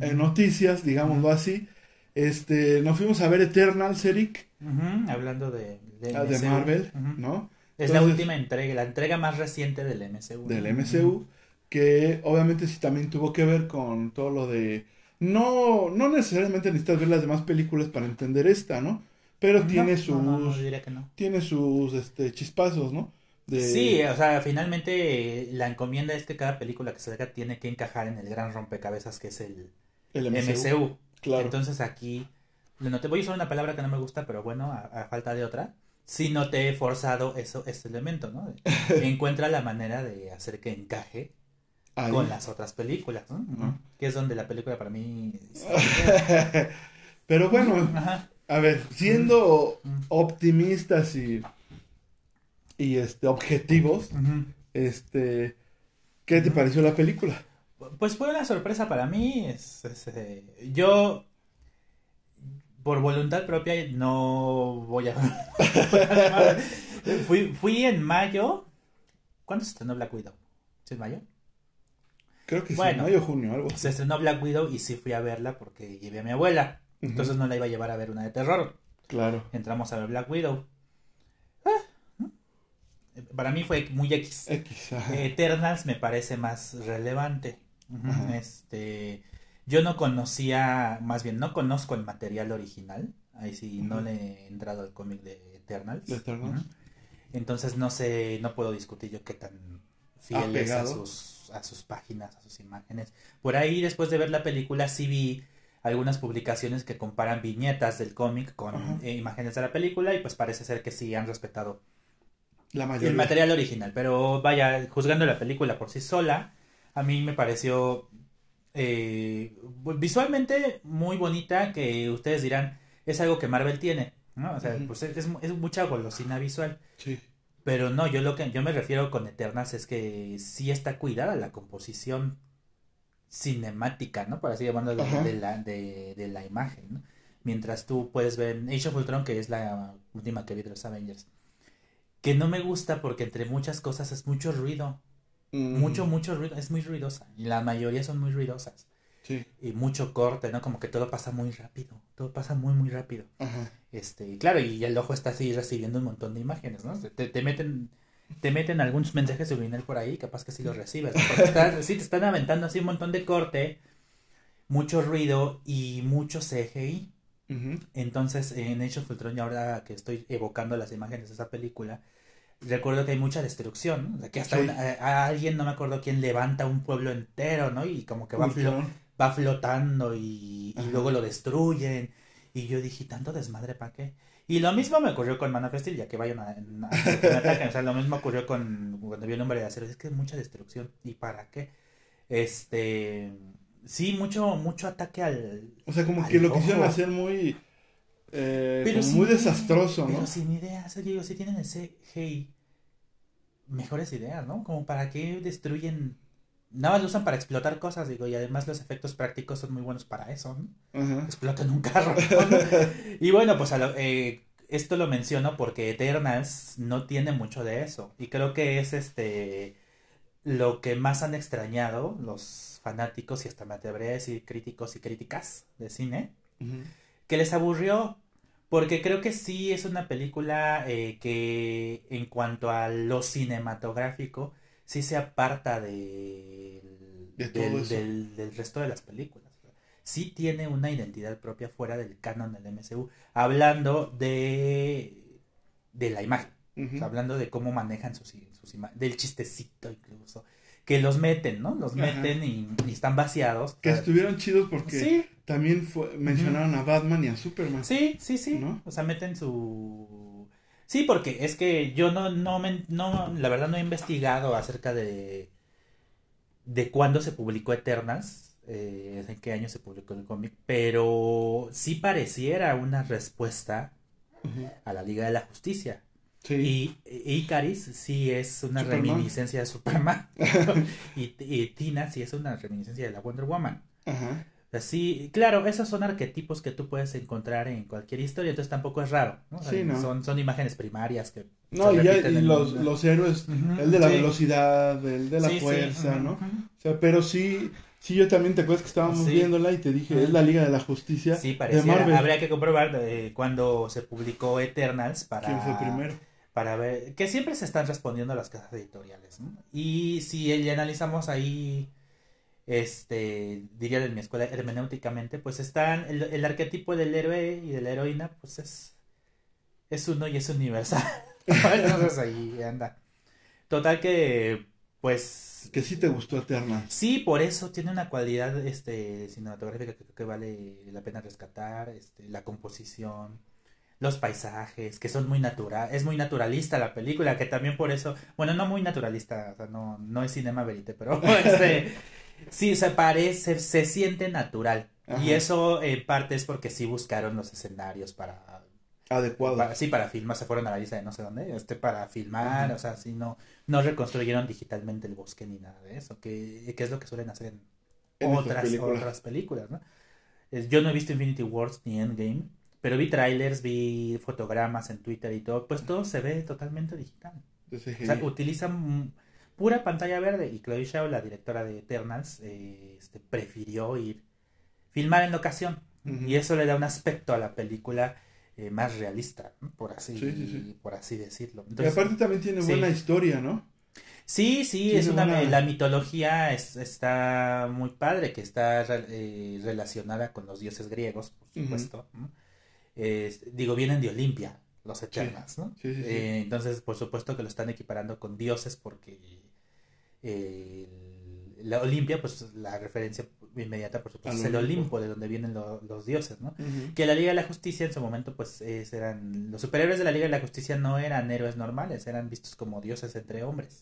eh, noticias, digámoslo así, este, nos fuimos a ver Eternals, Eric, Hablando de, de, ah, de. Marvel. ¿no? Es la última entrega, la entrega más reciente del MCU. Del. MCU, que obviamente sí también tuvo que ver con todo lo de... No, no necesariamente necesitas ver las demás películas para entender esta, ¿no? Pero No, tiene sus, no, no, diría que no. tiene sus, este, chispazos, ¿no? De- Sí, o sea, finalmente la encomienda es que cada película que se haga tiene que encajar en el gran rompecabezas que es el el MCU. Claro. Entonces aquí, le noté, voy a usar una palabra que no me gusta, pero bueno, a, a falta de otra, sí noté he forzado eso, este elemento, ¿no? Encuentra la manera de hacer que encaje Ahí. con las otras películas, ¿no? Que es donde la película para mí... Pero bueno, Ajá. A ver, siendo Mm. optimistas y, y este, objetivos, este, ¿qué te pareció la película? Pues fue una sorpresa para mí. Es, es, eh, yo, por voluntad propia, no voy a. fui, fui en mayo. ¿Cuándo se estrenó Black Widow? ¿Sí en mayo? Creo que Bueno. sí, mayo junio, algo así. Se estrenó Black Widow y sí fui a verla porque llevé a mi abuela. Entonces no la iba a llevar a ver una de terror. Claro. Entramos a ver Black Widow. Ah. Para mí fue muy X. X. Eternals me parece más relevante. Este, yo no conocía, más bien no conozco el material original. Ahí sí no le he entrado al cómic de Eternals. De Eternals. Ujú. Entonces no sé, no puedo discutir yo qué tan fiel es a sus, a sus páginas, a sus imágenes. Por ahí, después de ver la película, sí vi algunas publicaciones que comparan viñetas del cómic con eh, imágenes de la película y pues parece ser que sí han respetado La el material original, pero vaya, juzgando la película por sí sola, a mí me pareció eh, visualmente muy bonita, que ustedes dirán, es algo que Marvel tiene, ¿no? O sea, pues es, es mucha golosina visual, Sí. pero no, yo lo que yo me refiero con Eternas es que sí está cuidada la composición cinemática, ¿no? Por así llamarlo, de, de la, de, de la imagen, ¿no? Mientras tú puedes ver en Age of Ultron, que es la última que vi de los Avengers, que no me gusta porque entre muchas cosas es mucho ruido, Mm, mucho, mucho ruido, es muy ruidosa, y la mayoría son muy ruidosas, Sí. y mucho corte, ¿no? Como que todo pasa muy rápido, todo pasa muy, muy rápido. Ajá. Este, y claro, y el ojo está así recibiendo un montón de imágenes, ¿no? Te, te meten, te meten algunos mensajes subliminal por ahí, capaz que sí los recibes, ¿no? Porque estás- sí te están aventando así un montón de corte, mucho ruido y mucho CGI. Entonces, en Age of Ultron, y ahora que estoy evocando las imágenes de esa película, recuerdo que hay mucha destrucción, ¿no? que hasta Sí. una- a, a alguien, no me acuerdo quién, levanta un pueblo entero, ¿no? Y como que va, flo- va flotando y, luego lo destruyen. Y yo dije, ¿tanto desmadre para qué? Y lo mismo me ocurrió con Man of Steel, ya que vayan a, a- a- que me ataquen. O sea, lo mismo ocurrió con cuando vi el hombre de acero. Es que es mucha destrucción. ¿Y para qué? Este. Sí, mucho, mucho ataque al. O sea, como que lo quisieron ojo. hacer muy. Eh, Pero muy idea, desastroso, ¿no? Pero sin ideas, oye, digo, si tienen el CGI, mejores ideas, ¿no? Como para qué destruyen. Nada más lo usan para explotar cosas, digo, y además los efectos prácticos son muy buenos para eso, ¿no? Explotan un carro. ¿no? y bueno, pues a lo- eh, esto lo menciono porque Eternals no tiene mucho de eso. Y creo que es este lo que más han extrañado los fanáticos y hasta me atrevería a decir críticos y críticas de cine, que les aburrió. Porque creo que sí es una película eh, que en cuanto a lo cinematográfico, sí se aparta de, De del, eso. del- del resto de las películas. Sí tiene una identidad propia fuera del canon del MCU, hablando de, de la imagen, Ujú. o sea, hablando de cómo manejan sus, sus imágenes, del chistecito incluso, que los meten, ¿no? Los Ajá. meten y, y están vaciados. Que estuvieron chidos porque Sí, también fue- mencionaron a Batman y a Superman. Sí, sí, sí. ¿No? O sea, meten su... Sí, porque es que yo no, no, me, no, la verdad no he investigado acerca de, de cuándo se publicó Eternals, eh, en qué año se publicó el cómic, pero sí pareciera una respuesta a la Liga de la Justicia. Sí. Y Icaris sí es una Superman. reminiscencia de Superman. y, y Tina sí es una reminiscencia de la Wonder Woman. Ajá. Así, claro, esos son arquetipos que tú puedes encontrar en cualquier historia, entonces tampoco es raro, ¿no? O sea, Sí, ¿no? Son, son imágenes primarias que No, y, ya- y los, los héroes, el de la sí. velocidad, el de la Sí, fuerza, ¿no? O sea, pero sí, sí, yo también te acuerdas que estábamos viéndola y te dije, es la Liga de la Justicia Sí, de pareciera. Marvel. Habría que comprobar eh, cuando se publicó Eternals para, ¿Quién fue primero? para ver, que siempre se están respondiendo a las casas editoriales, ¿no? Y si el- analizamos ahí, este, diría de mi escuela hermenéuticamente, pues están, el, el arquetipo del héroe y de la heroína, pues es, es uno y es universal. Entonces ahí anda. Total que, pues, Que sí te gustó Eterna. Sí, por eso tiene una cualidad este, cinematográfica que creo que vale la pena rescatar, este, la composición, los paisajes, que son muy natural, es muy naturalista la película, que también por eso, bueno, no muy naturalista, o sea, no, no es cinema verite, pero este, sí, se parece, se siente natural. Ajá. Y eso en parte es porque sí buscaron los escenarios para Adecuado. para- sí, para filmar, se fueron a la isla de no sé dónde, este, para filmar, Ajá. o sea, sí, no, no reconstruyeron digitalmente el bosque ni nada de eso, que, que es lo que suelen hacer en, otras, películas. otras películas, ¿no? Yo no he visto Infinity Wars ni Endgame, pero vi trailers, vi fotogramas en Twitter y todo, pues todo se ve totalmente digital. CGI. O sea, utilizan mm, pura pantalla verde y Chloe Zhao, la directora de Eternals, eh, este, prefirió ir filmar en locación Ujú. y eso le da un aspecto a la película eh, más realista, ¿no? por así, Sí, sí, sí. por así decirlo. y aparte también tiene buena historia, ¿no? sí, sí, es una, la mitología es- está muy padre, que está eh, relacionada con los dioses griegos, por supuesto. digo, vienen de Olimpia, los Eternals, ¿no? Eh, entonces, por supuesto que lo están equiparando con dioses porque eh, la Olimpia, pues la referencia inmediata, por supuesto, Al es el Olimpo. De donde vienen lo- los dioses, ¿no? Que la Liga de la Justicia en su momento, pues es- eran los superhéroes de la Liga de la Justicia no eran héroes normales, eran vistos como dioses entre hombres.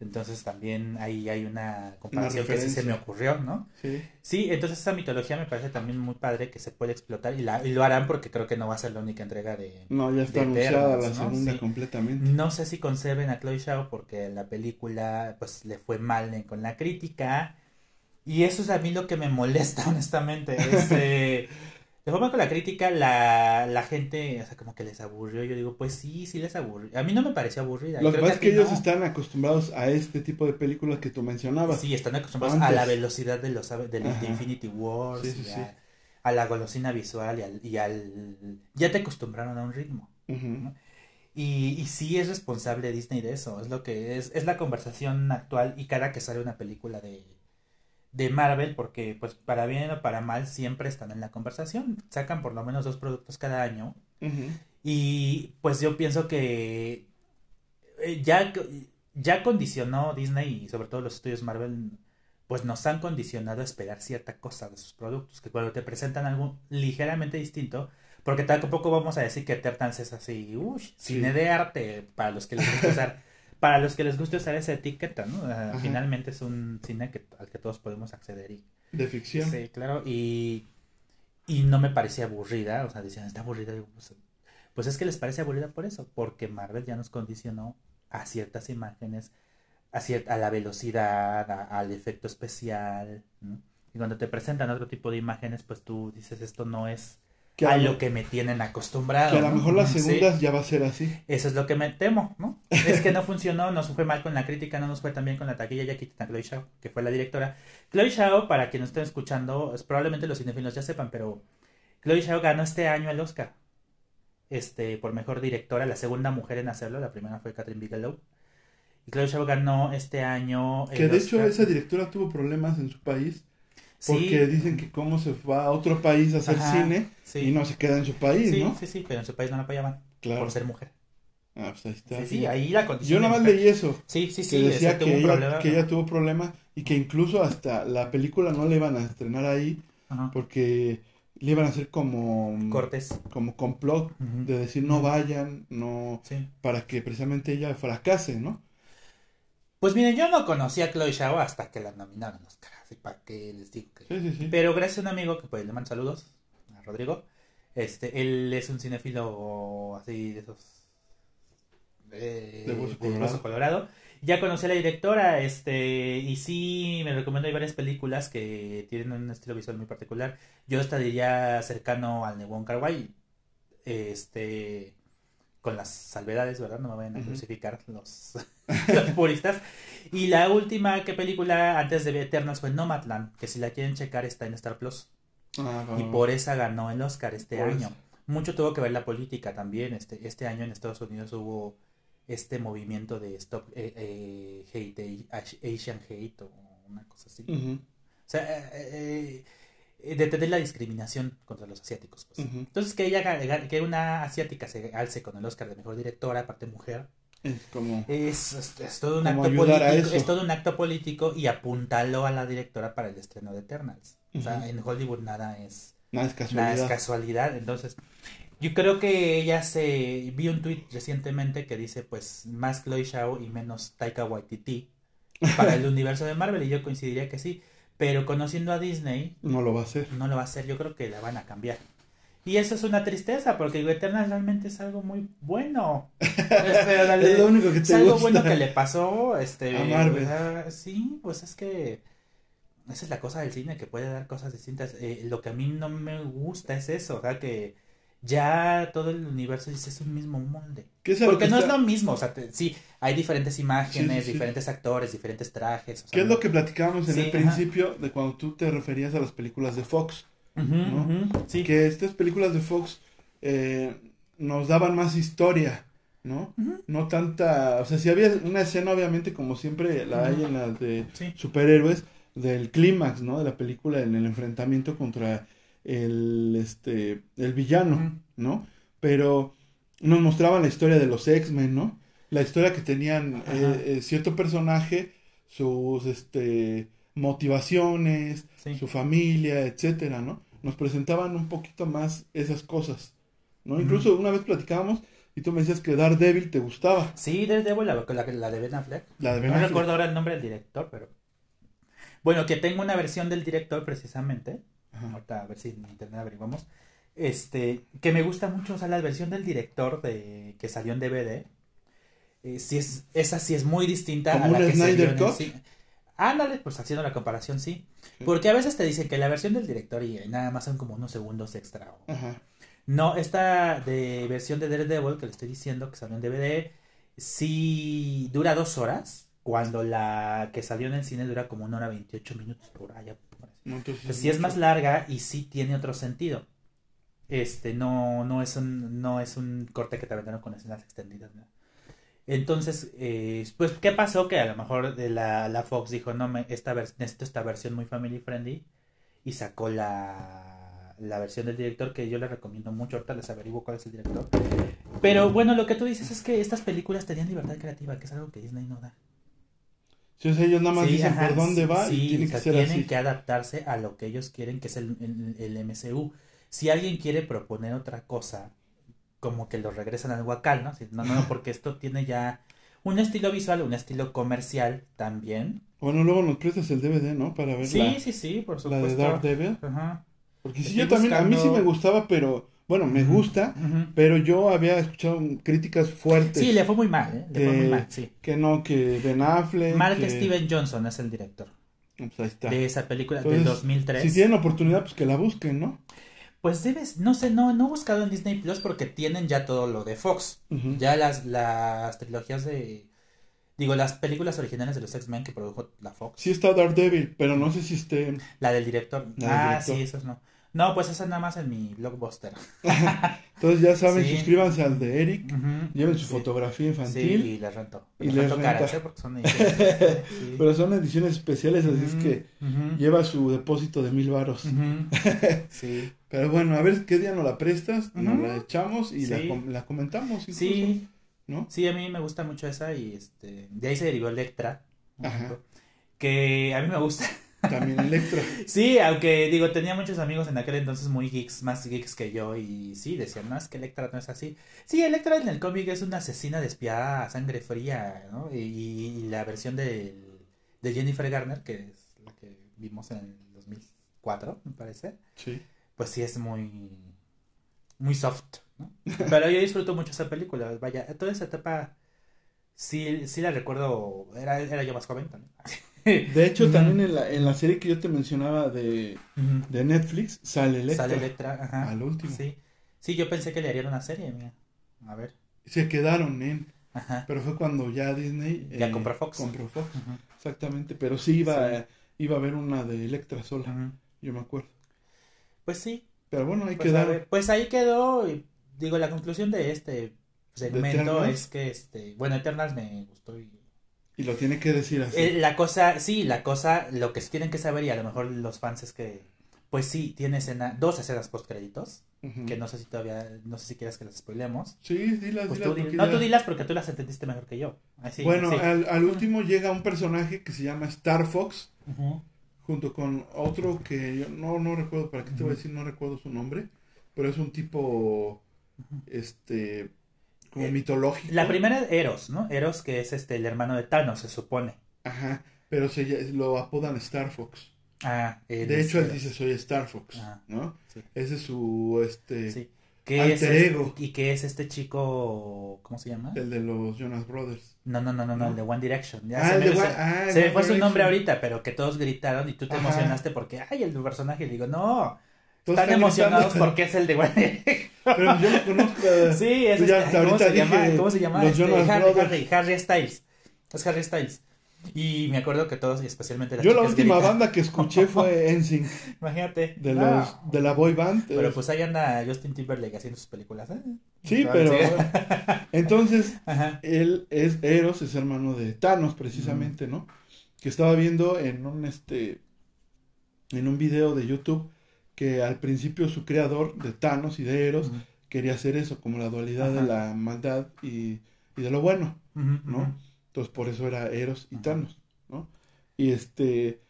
Entonces también ahí hay una comparación que sí se me ocurrió, ¿no? Sí. Sí, entonces esa mitología me parece también muy padre que se puede explotar y, la, y lo harán porque creo que no va a ser la única entrega de... No, ya está anunciada la ¿no? segunda Sí. completamente. No sé si conserven a Chloe Zhao porque la película pues le fue mal con la crítica y eso es a mí lo que me molesta honestamente. Este, le fue mal con la crítica, la, la gente, o sea, como que les aburrió. Yo digo, pues sí, sí les aburrió. A mí no me pareció aburrida. Lo que pasa es que ellos no. están acostumbrados a este tipo de películas que tú mencionabas. Sí, están acostumbrados a la velocidad de los de Infinity Wars Sí, sí, y sí. a, la golosina visual y al, y al... Ya te acostumbraron a un ritmo. Y, y sí es responsable Disney de eso, es lo que es, es la conversación actual y cada que sale una película de, de Marvel, porque pues para bien o para mal siempre están en la conversación, sacan por lo menos dos productos cada año. Y pues yo pienso que eh, ya, ya condicionó Disney y sobre todo los estudios Marvel, pues nos han condicionado a esperar cierta cosa de sus productos, que cuando te presentan algo ligeramente distinto, porque tampoco vamos a decir que Eternals es así, uy, cine de arte, para los que les gusta usar, para los que les gusta usar esa etiqueta, ¿no? Uh, finalmente es un cine que, al que todos podemos acceder y... De ficción. Sí, claro, y, y no me parecía aburrida, o sea, decían, está aburrida, digo, pues, pues es que les parece aburrida por eso, porque Marvel ya nos condicionó a ciertas imágenes, a, cierta, a la velocidad, a, al efecto especial. ¿no? Y cuando te presentan otro tipo de imágenes, pues tú dices, esto no es a lo que me tienen acostumbrado. Que a lo ¿no? mejor las segundas sí. ya va a ser así. Eso es lo que me temo, ¿no? es que no funcionó, nos fue mal con la crítica, no nos fue tan bien con la taquilla, ya quitan a Chloe Shao, que fue la directora. Chloe Shao, para quienes estén escuchando, probablemente los cinefilos ya sepan, pero Chloe Shao ganó este año el Oscar este, por mejor directora, la segunda mujer en hacerlo, la primera fue Catherine Bigelow. Y Chloe Zhao ganó este año. Que de hecho esa directora tuvo problemas en su país. Porque sí. dicen que cómo se va a otro país a hacer Ajá, cine sí. y no se queda en su país, sí, ¿no? Sí, sí, pero en su país no la apoyaban claro. por ser mujer. Ah, pues ahí está. Sí, sí, ahí la condición. Yo nada más leí eso. Sí, sí, sí. Que decía que, ella, problema, que ella tuvo problemas y que incluso hasta la película no le iban a estrenar ahí Ajá. porque le iban a hacer como cortes como complot uh -huh. de decir no vayan no sí. para que precisamente ella fracase no pues miren yo no conocía a Chloe Zhao hasta que la nominaron los para qué les digo que sí, sí, sí. pero gracias a un amigo que pues le mando saludos a Rodrigo este él es un cinéfilo así de esos de, de, hueso, colorado. ya conocí a la directora, este, y sí me recomiendo hay varias películas que tienen un estilo visual muy particular. Yo hasta diría cercano al Kar Wai, este, con las salvedades, ¿verdad? No me vayan a crucificar uh -huh. los, los, puristas. Y la última que película antes de Eternas fue Nomadland, que si la quieren checar está en Star Plus. Ah, y por esa ganó el Oscar este año. Mucho tuvo que ver la política también. Este, este año en Estados Unidos hubo este movimiento de Stop eh, eh, Hate, Asian Hate o una cosa así. Uh -huh. O sea, eh, detener la discriminación contra los asiáticos. Pues. Uh -huh. Entonces, que ella, que una asiática se alce con el Oscar de Mejor Directora, aparte mujer, es como... Es, es, es todo un acto político, es todo un acto político y apuntaló a la directora para el estreno de Eternals. Uh -huh. O sea, en Hollywood nada es... Nada es casualidad. Nada es casualidad. Entonces, yo creo que ella se vi un tweet recientemente que dice pues más Chloe Zhao y menos Taika Waititi para el universo de Marvel y yo coincidiría que sí, pero conociendo a Disney no lo va a hacer. No lo va a hacer, yo creo que la van a cambiar. Y eso es una tristeza porque Eternals realmente es algo muy bueno. Este, es lo único que te es algo gusta. bueno que le pasó este a Marvel. Sí, pues es que esa es la cosa del cine que puede dar cosas distintas. Eh, lo que a mí no me gusta es eso, o sea que ya todo el universo dice es un mismo molde. ¿Qué es Porque no está... es lo mismo, o sea, te, sí, hay diferentes imágenes, sí, sí, diferentes sí. actores, diferentes trajes. O sea, ¿Qué es lo que platicábamos en el principio de cuando tú te referías a las películas de Fox? Uh -huh, ¿no? uh -huh, Que estas películas de Fox eh, nos daban más historia, ¿no? Uh -huh. No tanta, o sea, si había una escena obviamente como siempre la hay en las de superhéroes del clímax, ¿no? De la película en el enfrentamiento contra el este el villano, uh -huh. ¿no? Pero nos mostraban la historia de los X-Men, ¿no? La historia que tenían eh, eh, cierto personaje, sus este motivaciones, sí. su familia, etcétera, ¿no? Nos presentaban un poquito más esas cosas, ¿no? Uh -huh. Incluso una vez platicábamos y tú me decías que Daredevil te gustaba. Sí, Daredevil, la, la, la de Ben Affleck. La de Ben no Affleck. recuerdo ahora el nombre del director, pero... Bueno, que tengo una versión del director precisamente. Ahorita a ver si en internet averiguamos. Este, que me gusta mucho, o sea, la versión del director de que salió en DVD. Eh, sí es, esa sí es muy distinta ¿Como a la que Snyder se vio en. Ándale, pues haciendo la comparación, sí. Porque a veces te dicen que la versión del director y nada más son como unos segundos extra. o- Ajá. No, esta de versión de Daredevil que le estoy diciendo que salió en DVD, sí dura dos horas, cuando la que salió en el cine dura como una hora 28 minutos por allá. Entonces Pues sí es más larga y sí tiene otro sentido. Este, no, no es un, no es un corte que te aventaron con escenas extendidas, ¿no? Entonces, eh, pues, ¿qué pasó? Que a lo mejor de la, la Fox dijo, no, me, esta, necesito esta versión muy family friendly y sacó la, la versión del director que yo le recomiendo mucho, ahorita les averiguo cuál es el director. Pero bueno, lo que tú dices es que estas películas tenían libertad creativa, que es algo que Disney no da. Sí, o sea, ellos nada más Sí, dicen ajá, por dónde va sí, y tiene o que sea, ser tienen así. que adaptarse a lo que ellos quieren, que es el, el, el MCU. Si alguien quiere proponer otra cosa, como que lo regresan al huacal, ¿no? Si- No, no, no, porque esto tiene ya un estilo visual, un estilo comercial también. Bueno, luego nos prestas el DVD, ¿no? Para ver Sí, la, sí, sí, por la supuesto. de Daredevil. Ajá. Porque sí, Estoy yo también, a mí sí me gustaba, pero, bueno, me gusta, pero yo había escuchado críticas fuertes. Sí, le fue muy mal, ¿eh? Le fue muy que- mal, sí. Que no, que Ben Affleck. Mark que- Steven Johnson es el director Pues ahí está. de esa película del 2003. Si tienen oportunidad, pues que la busquen, ¿no? Pues debes, no sé, no, no he buscado en Disney Plus porque tienen ya todo lo de Fox. Ya las, las trilogías de. Digo, las películas originales de los X-Men que produjo la Fox. Sí está Daredevil, pero no sé si esté... La del director. La del ah, director. sí, esos no. No, pues esa nada más en mi blockbuster. Entonces ya saben, Sí. suscríbanse al de Eric, Ujú. lleven su Sí. fotografía Sí, infantil, y les rento. Y Les les rento caras. ¿eh? Porque son ediciones, sí. pero son ediciones especiales, así es que lleva su depósito de mil varos. Sí. Pero bueno, a ver qué día nos la prestas, nos la echamos y la, Sí. com- la comentamos incluso, Sí, ¿no? sí, a mí me gusta mucho esa y este, de ahí se derivó Electra, Ajá. que a mí me gusta. También Electra. Sí, aunque digo, tenía muchos amigos en aquel entonces muy geeks, más geeks que yo, y sí, decían, no, es que Electra no es así. Sí, Electra en el cómic es una asesina despiadada a sangre fría, ¿no? Y, y la versión del- de Jennifer Garner, que es la que vimos en el 2004, me parece, Sí. pues sí es muy, muy soft, ¿no? Pero yo disfruto mucho esa película, vaya, toda esa etapa, sí, sí la recuerdo, era, era yo más joven también. De hecho, Ujú. también en la, en la serie que yo te mencionaba de, Ujú. de Netflix, sale Electra. Sale Electra, ajá. Al último. Sí. Sí, yo pensé que le harían una serie, mira. A ver. Se quedaron en... Ajá. Pero fue cuando ya Disney... eh, Ya compró Fox. Compró Fox, Ujú, exactamente. Pero sí iba, Sí. a- iba a haber una de Electra sola, yo me acuerdo. Pues sí. Pero bueno, ahí Pues, quedaron. pues ahí quedó. y, digo, la conclusión de este segmento es que este. Bueno, Eternals me gustó. Y, Y lo tiene que decir así. Eh, la cosa, sí, la cosa, lo que tienen que saber, y a lo mejor los fans es que. Pues sí, tiene escena, dos escenas post créditos, que no sé si todavía, no sé si quieres que las spoilemos. Sí, dilas, Pues dilas, tú no tú dilas porque tú las entendiste mejor que yo. Así, bueno, al, al último llega un personaje que se llama Star Fox, junto con otro que yo no, no recuerdo, para qué te voy a decir, no recuerdo su nombre, pero es un tipo, este, como Eh, mitológico. La primera es Eros, ¿no? Eros, que es este el hermano de Thanos, se supone. Ajá, pero se, lo apodan Star Fox. Ah, él De hecho, él dice, soy Star Fox, Ajá. ¿no? Sí. Ese es su, este, Sí. ¿Qué Alter es este- ego. y que es este chico, ¿cómo se llama? el de los Jonas Brothers. No, no, no, no, no, ¿No? el de One Direction. Ya Ah, se me, de se- One- ah, se me fue su nombre ahorita, pero que todos gritaron y tú te Ajá. emocionaste porque, ay, el personaje. Y digo, no, están emocionados gritando. porque es el de One. Pero yo no conozco. Sí, es ya este, ¿cómo, se llama? ¿cómo se llama? Este, Harry. Harry, Harry Styles. Es Harry Styles. Y me acuerdo que todos, y especialmente las Yo la última gritan. banda que escuché fue NSYNC, Imagínate. de, No. los, de la boy band. Pero pues ahí anda Justin Timberlake haciendo sus películas. ¿eh? sí, pero... sí. Entonces, Ajá. él es Eros, es hermano de Thanos, precisamente, ¿no? Que estaba viendo en un, este... En un video de YouTube que al principio su creador de Thanos y de Eros quería hacer eso, como la dualidad de la maldad y, y de lo bueno. ¿no? Entonces por eso era Eros y. Thanos, ¿no? Y este,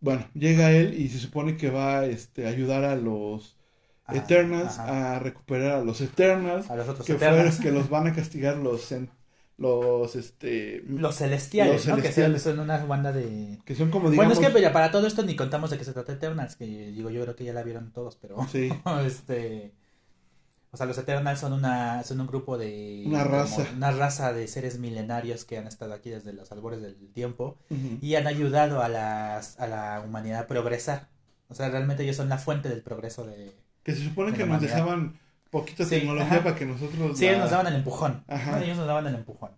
bueno, llega él y se supone que va este, a ayudar a los Ah, Eternals a recuperar a los Eternals, A los otros que, Eternals. fueron- que los van a castigar los, los, este, Los celestiales, Los ¿no? Que son, son una banda de... que son como, digamos, Bueno, es que mira, para todo esto ni contamos de qué se trata Eternals, que digo, yo creo que ya la vieron todos, pero... sí, este... O sea, los Eternals son una son un grupo de... Una como raza. Una raza de seres milenarios que han estado aquí desde los albores del tiempo y han ayudado a, las, a la humanidad a progresar. O sea, realmente ellos son la fuente del progreso de... que se supone de que nos dejaban poquita Sí, tecnología ajá. para que nosotros Sí, la- ellos nos daban el empujón. Ajá. ¿no? Ellos nos daban el empujón.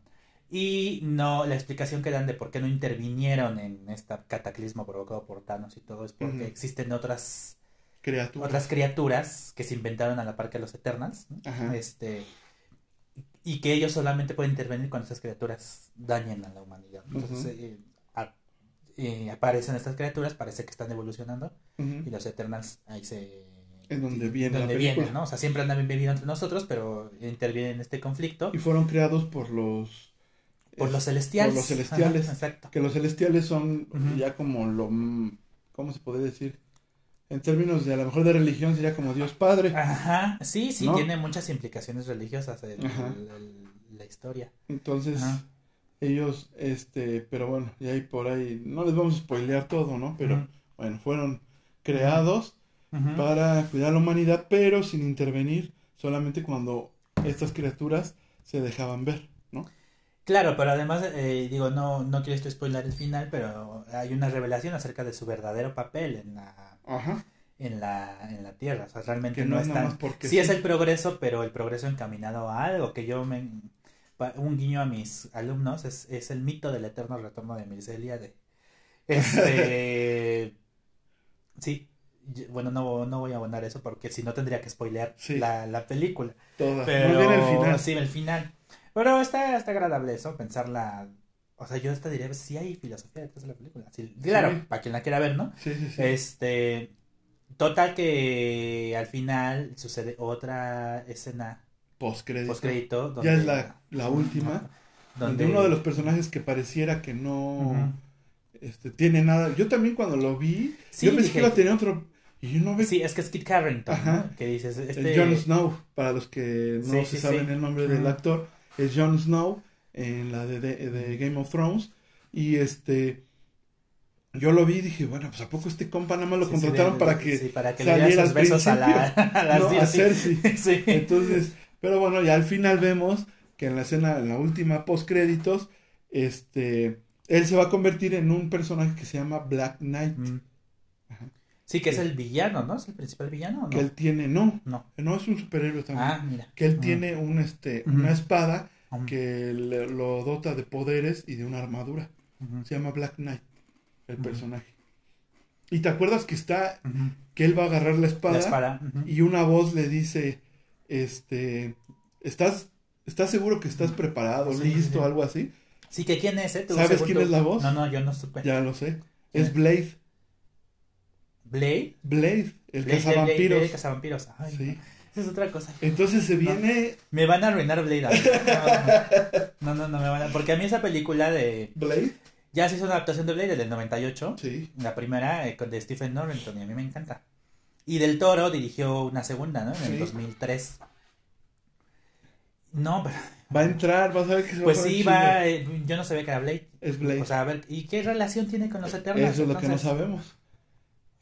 Y no, la explicación que dan de por qué no intervinieron en este cataclismo provocado por Thanos y todo es porque existen otras, criaturas. otras criaturas que se inventaron a la par que los Eternals. ¿no? Ajá. Este, y que ellos solamente pueden intervenir cuando esas criaturas dañen a la humanidad. Entonces eh, a- eh, aparecen estas criaturas, parece que están evolucionando y los Eternals ahí se Es donde viene donde la película. viene, ¿no? O sea, siempre andan viviendo entre nosotros, pero interviene en este conflicto Y fueron creados por los... por es- los celestiales. por los celestiales. Ajá, exacto. Que los celestiales son Ujú. ya como lo... mm, ¿Cómo se puede decir? En términos de a lo mejor de religión sería como Dios Padre. Ajá, sí, sí, ¿No? tiene muchas implicaciones religiosas el- el- el- la historia. Entonces, Ajá. ellos, este, pero bueno, y ahí por ahí, no les vamos a spoilear todo, ¿no? Pero Ujú. bueno, fueron creados Para cuidar a la humanidad, pero sin intervenir, solamente cuando estas criaturas se dejaban ver, ¿no? Claro, pero además, eh, digo, no, no quiero esto spoiler el final, pero hay una revelación acerca de su verdadero papel en la, Ajá. en la, en la Tierra. O sea, realmente Que no, no es es tan... porque Sí es sí. el progreso, pero el progreso encaminado a algo que yo me... Un guiño a mis alumnos es, es el mito del eterno retorno de Mircelia de... Este... sí, bueno, no, no voy a abonar eso porque si no tendría que spoilear Sí. la, la película. Todas. Pero bien el final. sí, el final. Pero está, está agradable eso, pensarla. O sea, yo hasta diría, sí hay filosofía detrás de la película. Sí, claro, para quien la quiera ver, ¿no? Sí, sí, sí. Este. Total que al final sucede otra escena Postcrédito. postcrédito. Ya es la, la última, Donde, uno de los personajes que pareciera que no este, tiene nada. Yo también cuando lo vi, Sí, yo pensé dije- que iba a tener otro. Y yo no veo Sí, es que es Kit Carrington, Ajá. ¿no? Que dices, este... Jon Snow, para los que no Sí, se sí, saben sí. el nombre del actor, es Jon Snow en la de, de- de Game of Thrones. Y este, yo lo vi y dije, bueno, pues a poco este compa nada más lo contrataron de- para que sí, para que le saliera diera al sus besos a, la, a las no, a. Cersei. Sí. Entonces, pero bueno, ya al final vemos que en la escena, en la última post créditos, este, él se va a convertir en un personaje que se llama Black Knight, Mm. Sí, que es el villano, ¿no? Es el principal villano, ¿o ¿no? que él tiene, no, No. no es un superhéroe también, Ah, mira. que él tiene un, este, una espada Um, que le- lo dota de poderes y de una armadura. Se llama Black Knight, el personaje. Y te acuerdas que está, que él va a agarrar la espada, La espada. y una voz le dice, este, ¿estás, estás seguro que estás preparado, Sí, listo, sí. algo así? Sí, que quién es, ¿eh? ¿Sabes quién tú- es la voz? No, no, yo no supe. Ya lo sé. ¿Quién Es es? Blade, Blade. Blade, el Blade, cazavampiros. Blade, Blade, cazavampiros. Ay, Sí. no, esa es otra cosa. Entonces se viene Me van a arruinar Blade. No, no, no, no me van a... Porque a mí esa película de... Blade, Ya se hizo una adaptación de Blade, del 98. sí, La primera eh, de Stephen Norrington y a mí me encanta. Y Del Toro dirigió una segunda, ¿no? En el Sí. 2003. No, pero... va a entrar, vas a ver que se va Pues sí, va... eh, yo no sabía que era Blade. Es Blade. O sea, a ver, ¿y qué relación tiene con los Eternals? Eso es lo que no sabemos.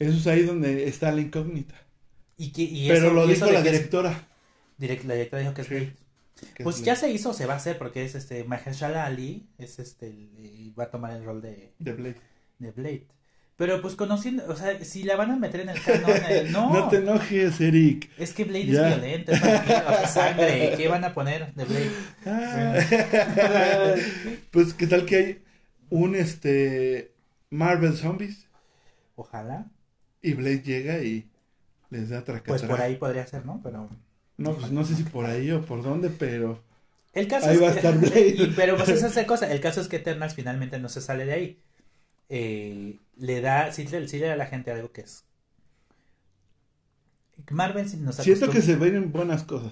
Eso es ahí donde está la incógnita. ¿Y qué- y Pero eso- lo y dijo la directora. direct- la directora dijo que es Sí. Que Pues es ya se hizo, se va a hacer, porque es este Mahershala Ali, es este, y va a tomar el rol de, De Blade. de Blade. Pero pues conociendo, o sea, si la van a meter en el canon, eh, no, No te enojes, Eric. es que Blade Ya. es violento, es vampiro, es sangre, ¿qué van a poner de Blade? Ah. pues qué tal que hay un este Marvel Zombies Ojalá, y Blade llega y les da tracatrá. pues por ahí podría ser, ¿no? Pero No, pues no sé si por ahí o por dónde, pero el caso Ahí es va a estar Blade. y- pero pues esa es la cosa, el caso es que Eternals finalmente no se sale de ahí. Eh, le da, sí, le- sí le da a la gente algo que es Marvel sí nos siento que se ven buenas cosas.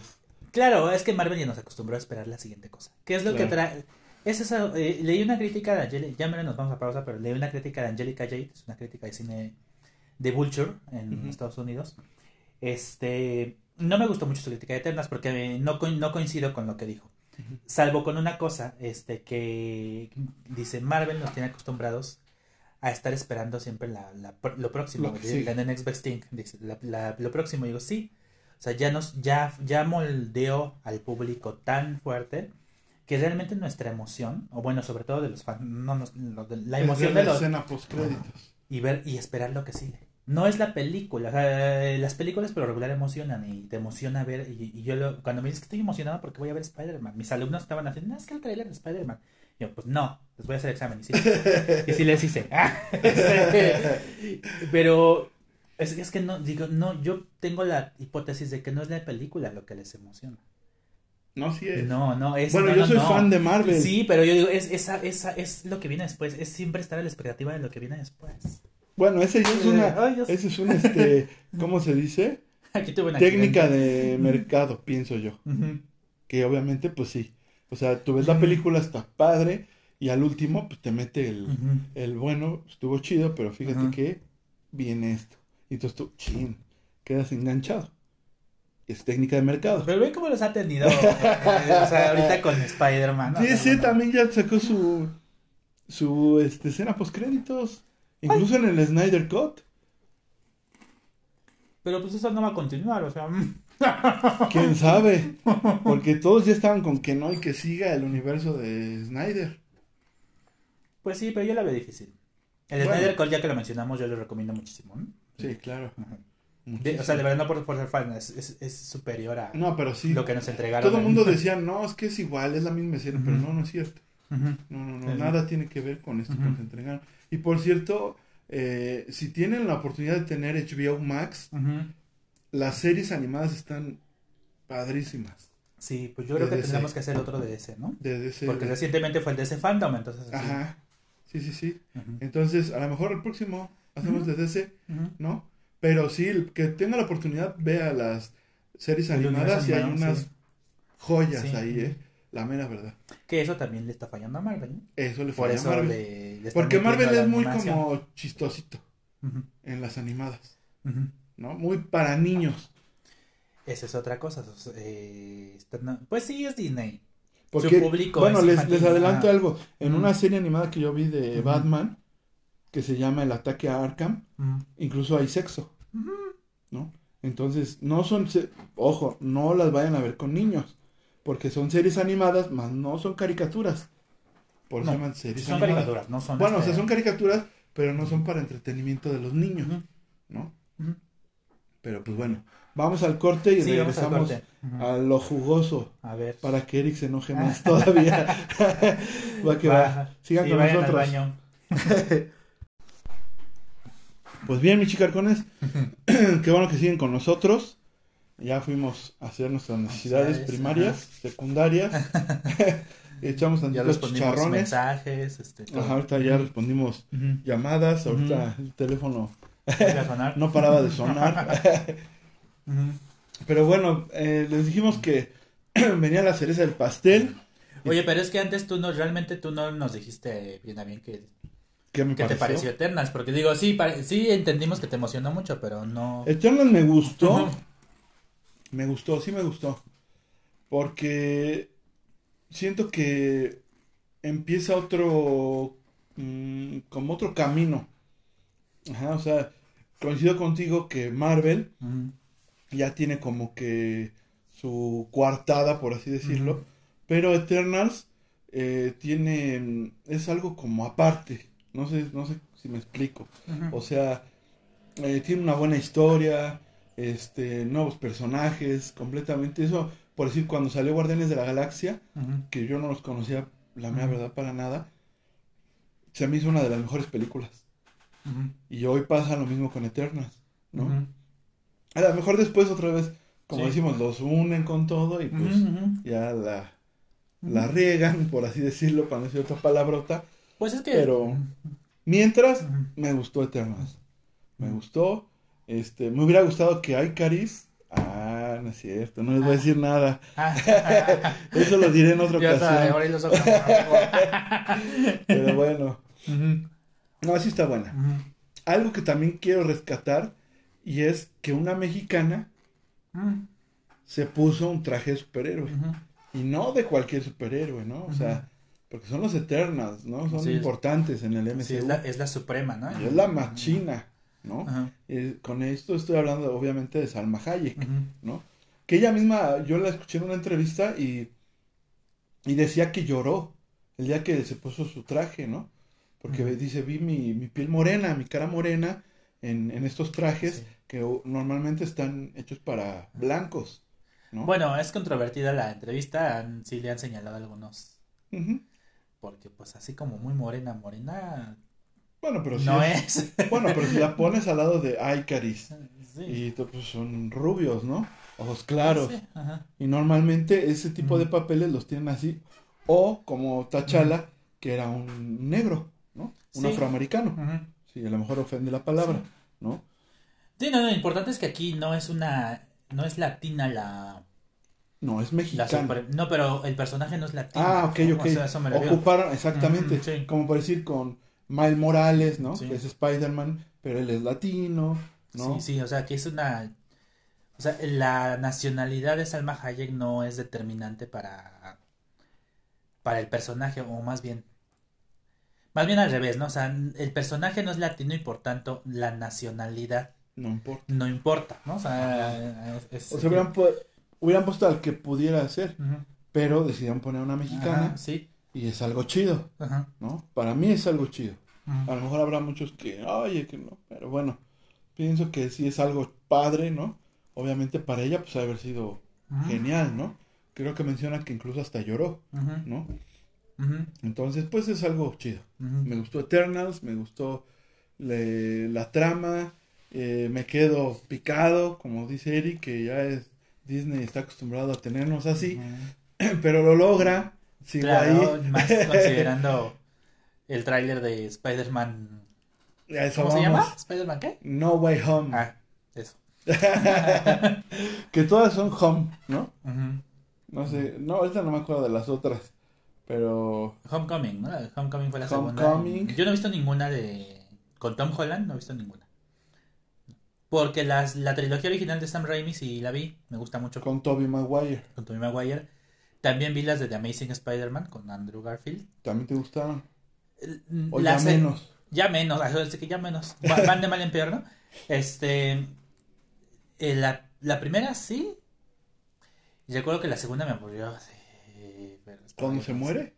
Claro, es que Marvel ya nos acostumbró a esperar la siguiente cosa. ¿Qué es lo que trae? Es eso, eh, leí una crítica de Angelica, ya menos nos vamos a pausa, pero leí una crítica de Angelica Jade, es una crítica de cine de Vulture en. Estados Unidos. Este, no me gustó mucho su crítica de Eternas porque no, no coincido con lo que dijo. Salvo con una cosa, este, que dice Marvel nos tiene acostumbrados a estar esperando siempre la, la- lo próximo, Lo sigue. the next best thing, dice, la- la- lo próximo. Digo, sí, o sea, ya nos, ya, ya moldeó al público tan fuerte que realmente nuestra emoción, o bueno, sobre todo de los fans, no de- la emoción de la los, escena post créditos. y ver y esperar lo que sigue. No es la película, o sea, eh, las películas por lo regular emocionan y te emociona ver, y, y yo lo- cuando me dices que estoy emocionado porque voy a ver Spider-Man, mis alumnos estaban haciendo, no, es que el trailer de Spider-Man. Yo, pues no, les voy a hacer examen. Y sí, y sí les hice. Pero es, es que no, digo, no, yo tengo la hipótesis de que no es la película lo que les emociona. No, sí es. No, no, es... bueno, no, yo soy no. fan de Marvel. Sí, pero yo digo, es, esa, esa es lo que viene después, es siempre estar a la expectativa de lo que viene después. Bueno, ese ya es una. Ay. Ese es un este. ¿Cómo se dice? Aquí tuve un técnica accidente. de mercado, pienso yo. Que obviamente, pues sí. O sea, tú ves la película, está padre, y al último, pues te mete el, el bueno, estuvo chido, pero fíjate Ajá. que viene esto. Y entonces tú, chin, quedas enganchado. Es técnica de mercado. Pero ve cómo los ha tenido. o sea, ahorita con Spider-Man. ¿no? Sí, sí, también ya sacó su, su este, escena post créditos. Incluso en el Snyder Cut. Pero pues eso no va a continuar, o sea. mm. ¿Quién sabe? Porque todos ya estaban con que no y que siga el universo de Snyder. Pues sí, pero yo la veo difícil. El Bueno. Snyder Cut, ya que lo mencionamos, yo lo recomiendo muchísimo. ¿no? Sí, claro. De- o sea, de verdad, no por, por ser fan, es, es, es superior a No, pero sí. lo que nos entregaron. Todo el mundo decía, no, es que es igual, es la misma escena, pero no, no es cierto. No, no, no, nada tiene que ver con esto que nos entregaron. Y por cierto, eh, si tienen la oportunidad de tener HBO Max, las series animadas están padrísimas. Sí, pues yo creo De que DC. tendremos que hacer otro de ¿no? De DC. Porque de- recientemente fue el de ese fandom, entonces. así. Ajá. Sí, sí, sí. Entonces, a lo mejor el próximo hacemos de DC. ¿no? Pero sí, el que tenga la oportunidad, vea las series animadas y hay unas sí. joyas Sí. ahí, ¿eh? La mera verdad. Que eso también le está fallando a Marvel, ¿no? Eso le falla a Marvel. le, le están Porque Marvel es muy como chistosito en las animadas. ¿no? Muy para niños. Esa es otra cosa. eh, pues sí, es Disney. Porque, Su público bueno, es les, les adelanto algo. En una serie animada que yo vi de. Batman, que se llama El ataque a Arkham, incluso hay sexo. ¿no? Entonces, no son, ojo, no las vayan a ver con niños, porque son series animadas, más no son caricaturas. Por No, llaman series Son animadas. caricaturas, no son. Bueno, o este, sea, son caricaturas, pero no son para entretenimiento de los niños. ¿no? Pero pues bueno, vamos al corte y Sí, regresamos corte. A lo jugoso. A ver. Para que Eric se enoje más todavía. va que va. Va. Sigan Sí, con nosotros. Pues bien, mis chicarcones, qué bueno que siguen con nosotros. Ya fuimos a hacer nuestras necesidades primarias, secundarias. Echamos Ya respondimos chicharrones. mensajes. Este, todo. Ajá, ahorita ya respondimos llamadas. Ahorita el teléfono no paraba de sonar. Pero bueno, eh, les dijimos que venía la cereza del pastel. Oye, pero es que antes tú no, realmente tú no nos dijiste bien a bien que, ¿Qué me que te pareció Eternals, porque digo, sí, sí entendimos que te emocionó mucho, pero no... Eternals me gustó. Me gustó, sí me gustó. Porque siento que empieza otro, mm, como otro camino. Ajá, o sea, coincido contigo que Marvel ya tiene como que su coartada, por así decirlo. Pero Eternals eh, tiene, mm, es algo como aparte. No sé, no sé si me explico. O sea, eh, tiene una buena historia, este, nuevos personajes, completamente. Eso, por decir, cuando salió Guardianes de la Galaxia, que yo no los conocía, la mera Ujú. verdad, para nada, se me hizo una de las mejores películas. Y hoy pasa lo mismo con Eternals, ¿no? A lo mejor después otra vez, como Sí. decimos, los unen con todo y pues ya la, la riegan, por así decirlo, para no decir otra palabrota. Pues es que... Pero- Mientras, me gustó Eternals. Me gustó. Este, me hubiera gustado que Icaris. Ah, no es cierto, no les voy a decir nada. Eso lo diré en otra ocasión. Pero bueno, no, sí está buena. Algo que también quiero rescatar y es que una mexicana Ujú. se puso un traje de superhéroe. Y no de cualquier superhéroe, ¿no? O sea, porque son los Eternals, ¿no? Son Sí, importantes en el MCU. Sí, es la, es la suprema, ¿no? Y es la machina, ¿no? Eh, con esto estoy hablando obviamente de Salma Hayek. ¿no? Que ella misma, yo la escuché en una entrevista y, y decía que lloró el día que se puso su traje, ¿no? Porque dice, vi mi, mi piel morena, mi cara morena en, en estos trajes Sí. que normalmente están hechos para blancos, ¿no? Bueno, es controvertida la entrevista, han- sí le han señalado algunos, porque pues así como muy morena, morena, Bueno, pero sí no es- es. Bueno, pero si la pones al lado de Icaris Sí. y pues son rubios, ¿no? Ojos claros. Sí. Y normalmente ese tipo de papeles los tienen así. O como T'Challa, que era un negro, ¿no? Un Sí. afroamericano. Sí, a lo mejor ofende la palabra. ¿no? Sí, no, no, lo importante es que aquí no es una. No es latina la. No, es mexicano. super- no, pero el personaje no es latino. Ah, ok, ok. O sea, eso me refiero. Ocuparon, exactamente. Sí. Como por decir con Miles Morales, ¿no? Sí. Que es Spider-Man, pero él es latino, ¿no? Sí, sí, o sea, que es una... O sea, la nacionalidad de Salma Hayek no es determinante para, para el personaje, o más bien... Más bien al revés, ¿no? O sea, el personaje no es latino y por tanto la nacionalidad No importa. no importa, ¿no? O sea, es- O sea, hubieran, pu- hubieran puesto al que pudiera ser, pero decidieron poner una mexicana Ajá, sí. y es algo chido, Ajá. ¿no? Para mí es algo chido. A lo mejor habrá muchos que, oye, que no, pero bueno, pienso que sí es algo padre, ¿no? Obviamente para ella, pues, haber sido genial, ¿no? Creo que menciona que incluso hasta lloró. ¿no? Entonces, pues es algo chido. Me gustó Eternals, me gustó le- la trama, eh, me quedo picado, como dice Eric, que ya es Disney está acostumbrado a tenernos así, pero lo logra, sigo Claro, ahí. más considerando el tráiler de Spider-Man... ¿Cómo se llama? ¿Spider-Man qué? No Way Home. Ah, eso. que todas son Home, ¿no? No sé, no, ahorita no me acuerdo de las otras, pero Homecoming, ¿no? Homecoming fue la Homecoming. segunda. Yo no he visto ninguna de... Con Tom Holland no he visto ninguna. Porque las, la trilogía original de Sam Raimi sí la vi, me gusta mucho con, con Tobey Maguire, con Tobey Maguire. También vi las de The Amazing Spider-Man con Andrew Garfield. ¿también te gustaron? O Las- ya menos. Ya menos, que ya menos. Va- Van de mal en peor, ¿no? Este. eh, la, la primera sí. Y recuerdo que la segunda me aburrió. estaba ¿Cuándo se muere?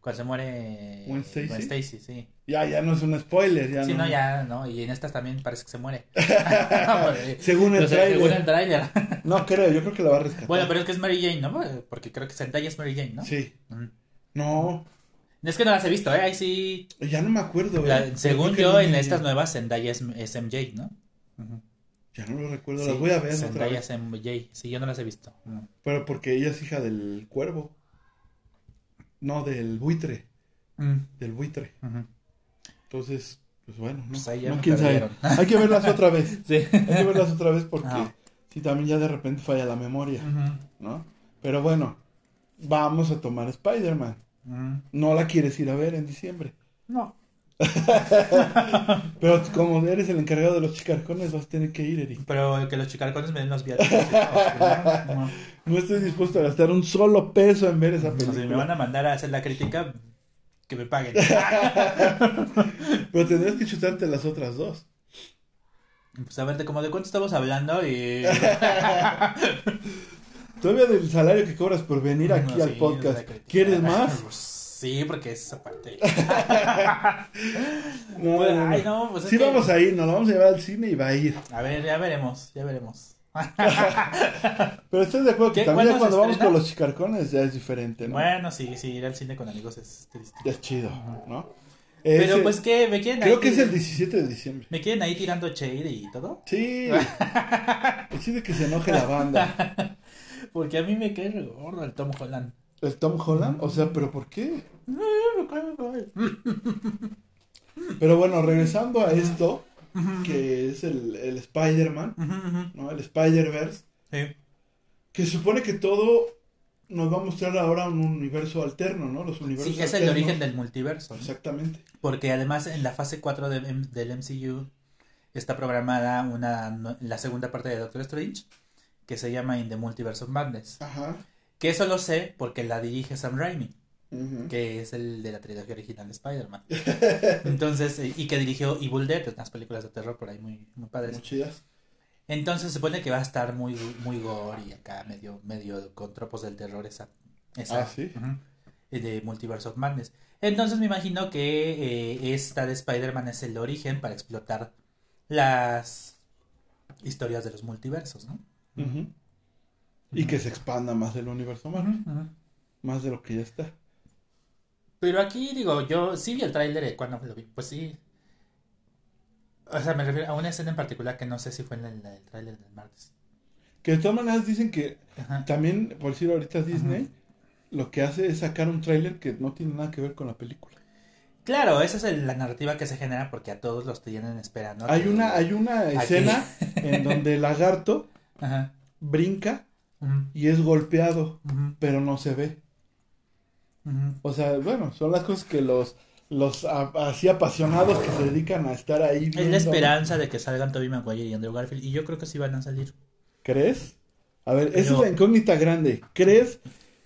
Cuando se muere. Gwen Stacy. Gwen Stacy, sí. Ya, ya no es un spoiler, ya Sí, no. no, ya, ¿no? Y en estas también parece que se muere. Según el sea, según el trailer. tráiler. No creo, yo creo que la va a rescatar. bueno, pero es que es Mary Jane, ¿no? Porque creo que Zendaya es Mary Jane, ¿no? Sí. No, Es que no las he visto, ¿eh? Ahí sí. ya no me acuerdo. la- según yo, no en me- estas nuevas, Zendaya es, es MJ, ¿no? Ya no lo recuerdo, Sí, las voy a ver otra Zendaya vez. es MJ. Sí, yo no las he visto. Pero porque ella es hija del cuervo. No, del buitre. Mm, Del buitre. Entonces, pues bueno, no, Pues no quién sabe. Hay que verlas otra vez. Sí. Hay que verlas otra vez porque Ah. si también ya de repente falla la memoria, ¿no? Pero bueno, vamos a tomar Spider-Man. No la quieres ir a ver en diciembre. No. Pero como eres el encargado de los chicarcones, vas a tener que ir, Eric. Pero que los chicarcones me den los todo, ¿no? No estoy dispuesto a gastar un solo peso en ver esa No, si película. me van a mandar a hacer la crítica, que me paguen. Pero tendrás que chutarte las otras dos. Pues a ver, de como de cuánto estamos hablando y... Todavía del salario que cobras por venir aquí al podcast. ¿Quieres más? Sí, porque es aparte. No, Pues, no, no. ay, no, pues es sí que- vamos a ir, nos lo vamos a llevar al cine y va a ir. A ver, ya veremos, ya veremos. Pero estás de acuerdo que también ya ¿Cuándo se cuando vamos con los chicarcones ya es diferente, ¿no? Bueno, sí, sí, ir al cine con amigos es triste. Es chido, ¿no? Pero Ese- pues que me quieren Creo ahí que es el 17 de diciembre. Me quieren ahí tirando shade y todo. Sí. Decide que se enoje la banda. Porque a mí me cae gordo el Tom Holland. ¿El Tom Holland? O sea, ¿pero por qué? Me cae, me cae. Pero bueno, regresando a esto, que es el, el Spider-Man. ¿no? El Spider-Verse, Sí. que supone que todo nos va a mostrar ahora un universo alterno, ¿no? Los universos Sí, es el origen del multiverso. ¿no? Exactamente. Porque además en la fase 4 de- del MCU está programada una, la segunda parte de Doctor Strange que se llama In the Multiverse of Madness. Ajá. Que eso lo sé porque la dirige Sam Raimi, que es el de la trilogía original de Spider-Man. Entonces, eh, y que dirigió Evil Dead, unas películas de terror por ahí muy, muy padres. Muy chidas. Entonces se supone que va a estar muy, muy gore y acá medio, medio con tropos del terror esa. esa Ah, ¿sí? ujú, de Multiverse of Madness. Entonces me imagino que eh, esta de Spider-Man es el origen para explotar las historias de los multiversos, ¿no? Y que se expanda más el universo Marvel, más de lo que ya está. Pero aquí digo, yo sí vi el tráiler de cuando lo vi, pues sí. O sea, me refiero a una escena en particular que no sé si fue en el, el tráiler del martes. Que de todas maneras dicen que Ajá. también, por decir ahorita Disney, lo que hace es sacar un tráiler que no tiene nada que ver con la película. Claro, esa es el- la narrativa que se genera porque a todos los tienen esperando. Hay que- una, hay una Aquí. escena en donde el lagarto Ajá. brinca y es golpeado, pero no se ve. O sea, bueno, son las cosas que los, los así apasionados que se dedican a estar ahí. Es la esperanza de que salgan Tobey Maguire y Andrew Garfield y yo creo que sí van a salir. ¿Crees? A ver, esa es la incógnita grande. ¿Crees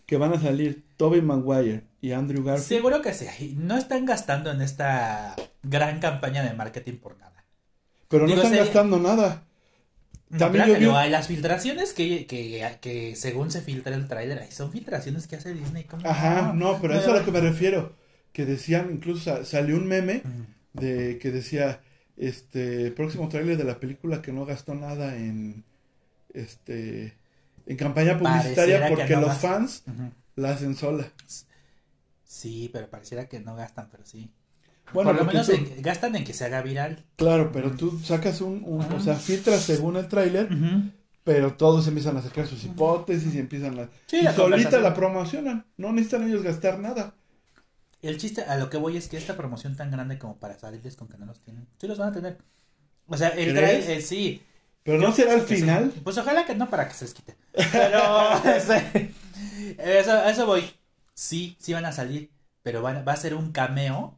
que van a salir Tobey Maguire y Andrew Garfield? Seguro que sí. No están gastando en esta gran campaña de marketing por nada. Pero no están sería- gastando nada. No, También yo vi- no, hay las filtraciones que, que, que según se filtra el tráiler, son filtraciones que hace Disney. ¿cómo Ajá, no, pero No, eso es a lo que me refiero. Que decían, incluso sa- salió un meme de que decía, este, próximo tráiler de la película que no gastó nada en, este, en campaña publicitaria Pareciera porque no los fans la hacen sola. Sí, pero pareciera que no gastan, pero sí. Bueno, Por lo menos tú- en- gastan en que se haga viral. claro, pero tú sacas un, un- o sea, filtras según el tráiler, pero todos empiezan a sacar sus hipótesis y empiezan a... Sí, y la solita la promocionan, no necesitan ellos gastar nada. El chiste a lo que voy es que esta promoción tan grande como para salirles con que no los tienen. Sí los van a tener. O sea, el trailer, sí. Pero Yo no será que final. Pues ojalá que no para que se les quite. Pero eso, eso voy. Sí, sí van a salir, pero van, va a ser un cameo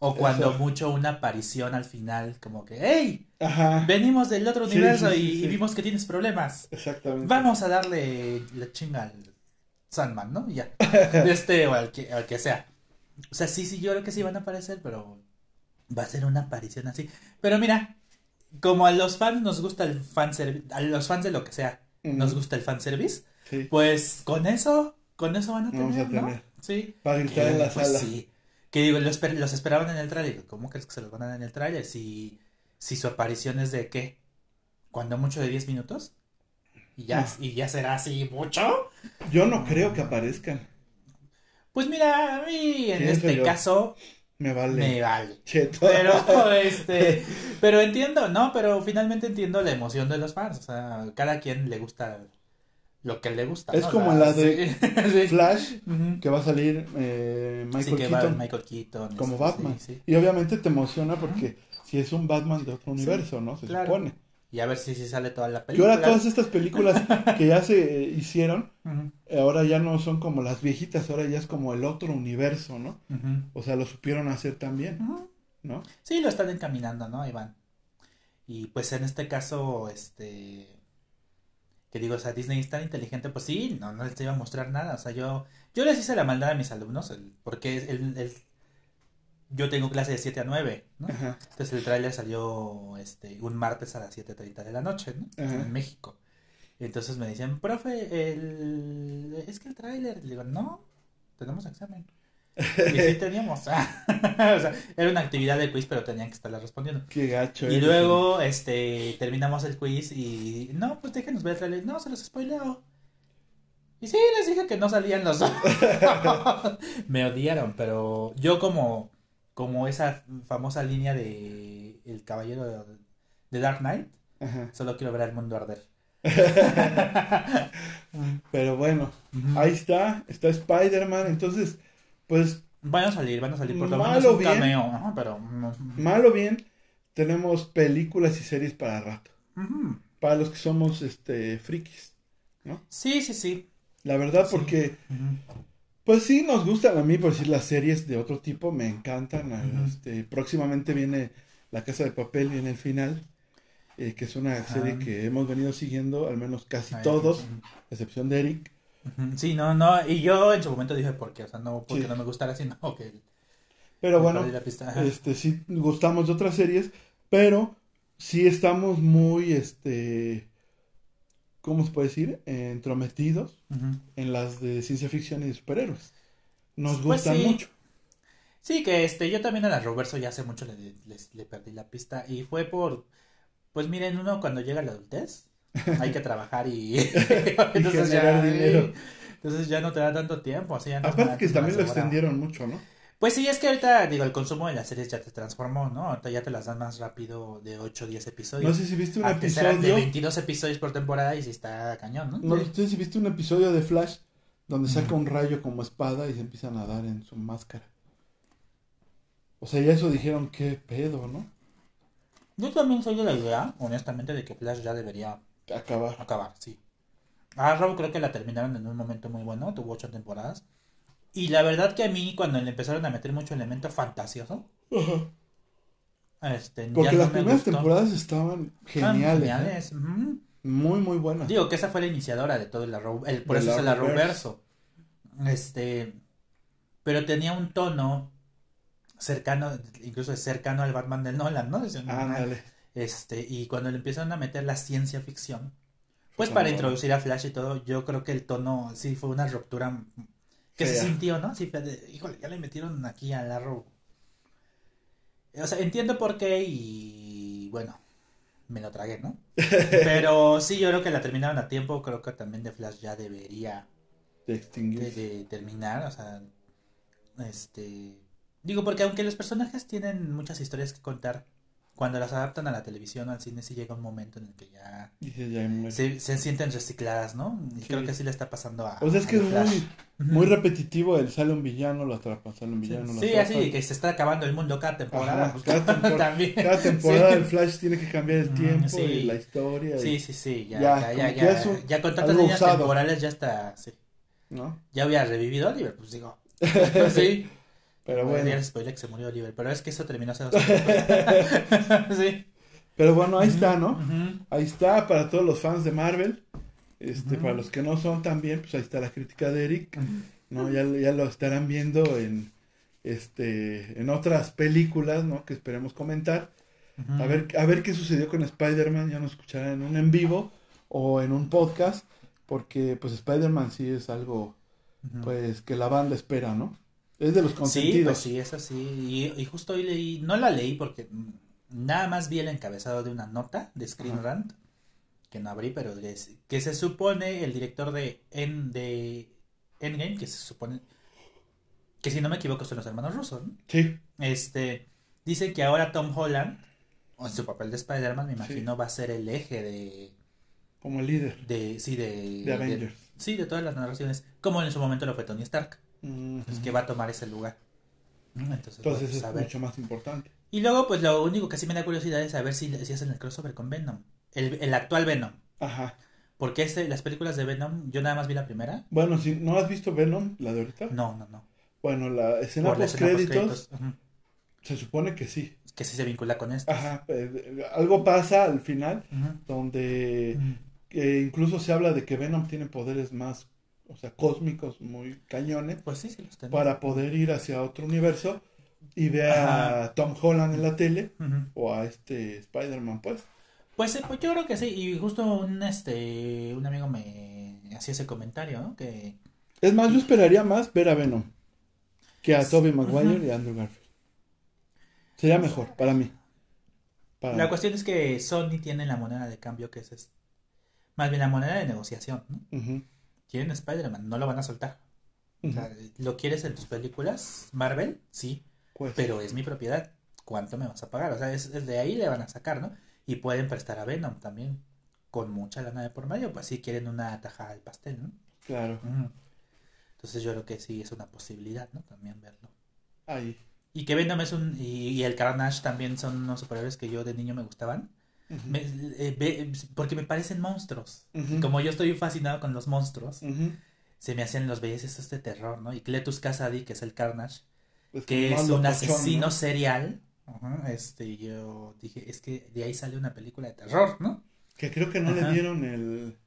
o cuando Eso. mucho una aparición al final, como que, hey, Ajá, venimos del otro universo sí, sí, y, vimos que tienes problemas. exactamente. Vamos a darle la chinga al Sandman, ¿no? Ya. Este o al que, al que sea. O sea, sí, sí, yo creo que sí van a aparecer, pero va a ser una aparición así. Pero mira, como a los fans nos gusta el fanservice, a los fans de lo que sea, nos gusta el fanservice, pues con eso, con eso van a tener, Vamos a ¿no? tener. Sí. para gritar en la Pues sala. sí. Que digo, los, los esperaban en el tráiler. ¿Cómo crees que se los van a dar en el tráiler? Si, si su aparición es de qué? Cuando mucho de 10 minutos. Y ya, No. y ya será así mucho. Yo no creo que aparezcan. Pues mira, a mí en este yo. caso Me vale. me vale. Cheto. Pero, este, pero entiendo, ¿no? Pero finalmente entiendo la emoción de los fans. O sea, cada quien le gusta lo que le gusta. Es ¿no? como sea, la de sí. Sí. Flash, que va a salir eh, Sí, Michael va Keaton Michael Keaton. como este, Batman. sí, sí. Y obviamente te emociona porque si es un Batman de otro Sí, universo, ¿no? Se claro. supone. Y a ver si, si sale toda la película. ahora todas estas películas que ya se eh, hicieron, eh, ahora ya no son como las viejitas, ahora ya es como el otro universo, ¿no? O sea, lo supieron hacer también. ¿no? Sí, lo están encaminando, ¿no? Ahí van. Y pues en este caso, este... Que digo, o sea, Disney es tan inteligente, pues sí, no, no les iba a mostrar nada. O sea, yo, yo les hice la maldad a mis alumnos, el- porque el, el- yo tengo clase de 7 a 9, ¿no? Ajá. Entonces el tráiler salió este, un martes a las 7.30 de la noche, ¿no? Ajá. En México. Y entonces me decían, profe, el... es que el tráiler, le digo, no, tenemos examen. Y sí teníamos. o sea, era una actividad de quiz, pero tenían que estarla respondiendo. Qué gacho. Y luego, este, terminamos el quiz y, no, pues déjenos ver el tráiler. No, se los spoileo. Y sí, les dije que no salían los dos. Me odiaron, pero yo como, como esa famosa línea de El Caballero de, de Dark Knight, Ajá. solo quiero ver al mundo arder. Pero bueno, ahí está, está Spider-Man, entonces, pues, Van a salir, van a salir por lo Malo menos un bien. cameo, ajá, pero... no. mal o bien, tenemos películas y series para rato. Ujú. Para los que somos, este, frikis. Sí, sí, sí. La verdad, Sí. porque, Ujú. pues sí, nos gustan a mí, por decir, las series de otro tipo, me encantan. Ujú. Este, próximamente viene La Casa de Papel, viene el final, eh, que es una serie que hemos venido siguiendo, al menos casi todos, excepción de Eric. Sí, no, no, y yo en su momento dije por qué, o sea, no porque Sí. no me gustara, sino que Pero bueno, este, sí gustamos de otras series, pero sí estamos muy, este, ¿cómo se puede decir? Entrometidos en las de ciencia ficción y de superhéroes. Nos Pues gustan sí. mucho. Sí, que este, yo también a la Roverso ya hace mucho le, le perdí la pista y fue por, pues miren, uno cuando llega a la adultez hay que trabajar y, entonces generar ya, dinero. entonces ya no te da tanto tiempo, así ya no Aparte que también lo extendieron mucho, ¿no? Pues sí, es que ahorita, digo, el consumo de las series ya te transformó, ¿no? Ahorita ya te las dan más rápido de 8 o 10 episodios. No sé si viste un Antes eran de episodio, 22 episodios por temporada y sí está cañón, ¿no? no sé si viste un episodio de Flash donde saca un rayo como espada y se empiezan a dar en su máscara. O sea, ya eso dijeron, qué pedo, ¿no? Yo también soy de la idea, honestamente, de que Flash ya debería Acabar. acabar, sí. Arrow creo que la terminaron en un momento muy bueno, tuvo ocho temporadas. Y la verdad que a mí, cuando le empezaron a meter mucho elemento fantasioso, Ajá. este, Porque no las me primeras gustó. temporadas estaban geniales. ¿eh? geniales. Muy, muy buenas. Digo que esa fue la iniciadora de todo el Arrow, el, por Del eso es el. Arrowverso. Este, pero tenía un tono cercano, incluso cercano al Batman del Nolan, ¿no? Decían, Ándale. Este, y cuando le empezaron a meter la ciencia ficción, pues para introducir a Flash y todo, yo creo que el tono sí fue una ruptura que se sintió, ¿no? Sí, fue de, híjole, ya le metieron aquí al Arrow. O sea, entiendo por qué y bueno, me lo tragué, ¿no? Pero sí, yo creo que la terminaron a tiempo, creo que también de Flash ya debería De de, extinguir. de terminar, o sea, este, digo porque aunque los personajes tienen muchas historias que contar, cuando las adaptan a la televisión o al cine sí llega un momento en el que ya se, se sienten recicladas, ¿no? Y Sí. creo que sí le está pasando a O sea, es que es Flash. muy, muy repetitivo el sale un villano, lo atrapa, sale un villano, lo sí, atrapa. así que se está acabando el mundo cada temporada. Ajá, pues, cada tempor- también. Cada temporada el Flash tiene que cambiar el Mm, tiempo y la historia. y- Sí, sí, sí, ya, Ya, ya, ya, ya, un- con tantas líneas temporales ya está, sí. ¿no? Ya hubiera revivido Oliver, pues digo. sí. Pero Bueno. bueno. spoiler que se murió Oliver, pero es que eso terminó hace dos años. sí. Pero bueno, ahí está, ¿no? Ahí está para todos los fans de Marvel. Este, para los que no son también, pues ahí está la crítica de Eric. ¿no? Ya, ya lo estarán viendo en este en otras películas, ¿no? Que esperemos comentar. A ver, a ver qué sucedió con Spider-Man, ya nos escucharán en un en vivo o en un podcast, porque pues Spider-Man sí es algo pues que la banda espera, ¿no? Es de los Sí, consentidos. pues sí, es así. Y, y justo hoy leí, no la leí porque nada más vi el encabezado de una nota de Screen Ajá. Rant, que no abrí, pero es- que se supone el director de, en, de Endgame, que se supone, que si no me equivoco son los hermanos rusos, ¿no? Sí, Este, dice que ahora Tom Holland, en su papel de Spider-Man, me Sí. imagino, va a ser el eje de, como líder de, sí, de, de Avengers. sí, de todas las narraciones, como en su momento lo fue Tony Stark, Pues, que va a tomar ese lugar. Entonces, Entonces pues, es ver. mucho más importante. Y luego, pues lo único que sí me da curiosidad es saber si, si hacen el crossover con Venom. El, el actual Venom. Ajá. Porque este, las películas de Venom, yo nada más vi la primera. Bueno, si no has visto Venom, la de ahorita. No, no, no. Bueno, la escena Por la post créditos se supone que sí. Que sí se vincula con esto. Ajá. eh, algo pasa al final donde eh, incluso se habla de que Venom tiene poderes más, o sea, cósmicos muy cañones Pues sí, sí los tengo. para poder ir hacia otro universo y ve Ajá. a Tom Holland en la tele o a este Spider-Man, pues. Pues, eh, pues yo creo que sí. Y justo un, este, un amigo me hacía ese comentario, ¿no? Que Es más, yo esperaría más ver a Venom que a Tobey Maguire y a Andrew Garfield. Sería mejor para mí. Para la mí. cuestión es que Sony tiene la moneda de cambio que es, es- más bien la moneda de negociación, ¿no? Ujú, Quieren Spider-Man, no lo van a soltar. O sea, ¿lo quieres en tus películas? Marvel, sí, Pues, pero es mi propiedad. ¿Cuánto me vas a pagar? O sea, es, es de ahí le van a sacar, ¿no? Y pueden prestar a Venom también, con mucha lana de por medio, pues si quieren una tajada del pastel, ¿no? claro. Entonces yo creo que sí es una posibilidad, ¿no? También verlo. Ahí. Y que Venom es un... Y, y el Carnage también son unos superhéroes que yo de niño me gustaban. Me- eh, ve- porque me parecen monstruos. Como yo estoy fascinado con los monstruos, se me hacían los estos de terror, ¿no? Y Cletus Kasady, que es el Carnage, Pues que es un asesino ¿no? serial. Este, yo dije, es que de ahí sale una película de terror, ¿no? Que creo que no le dieron el.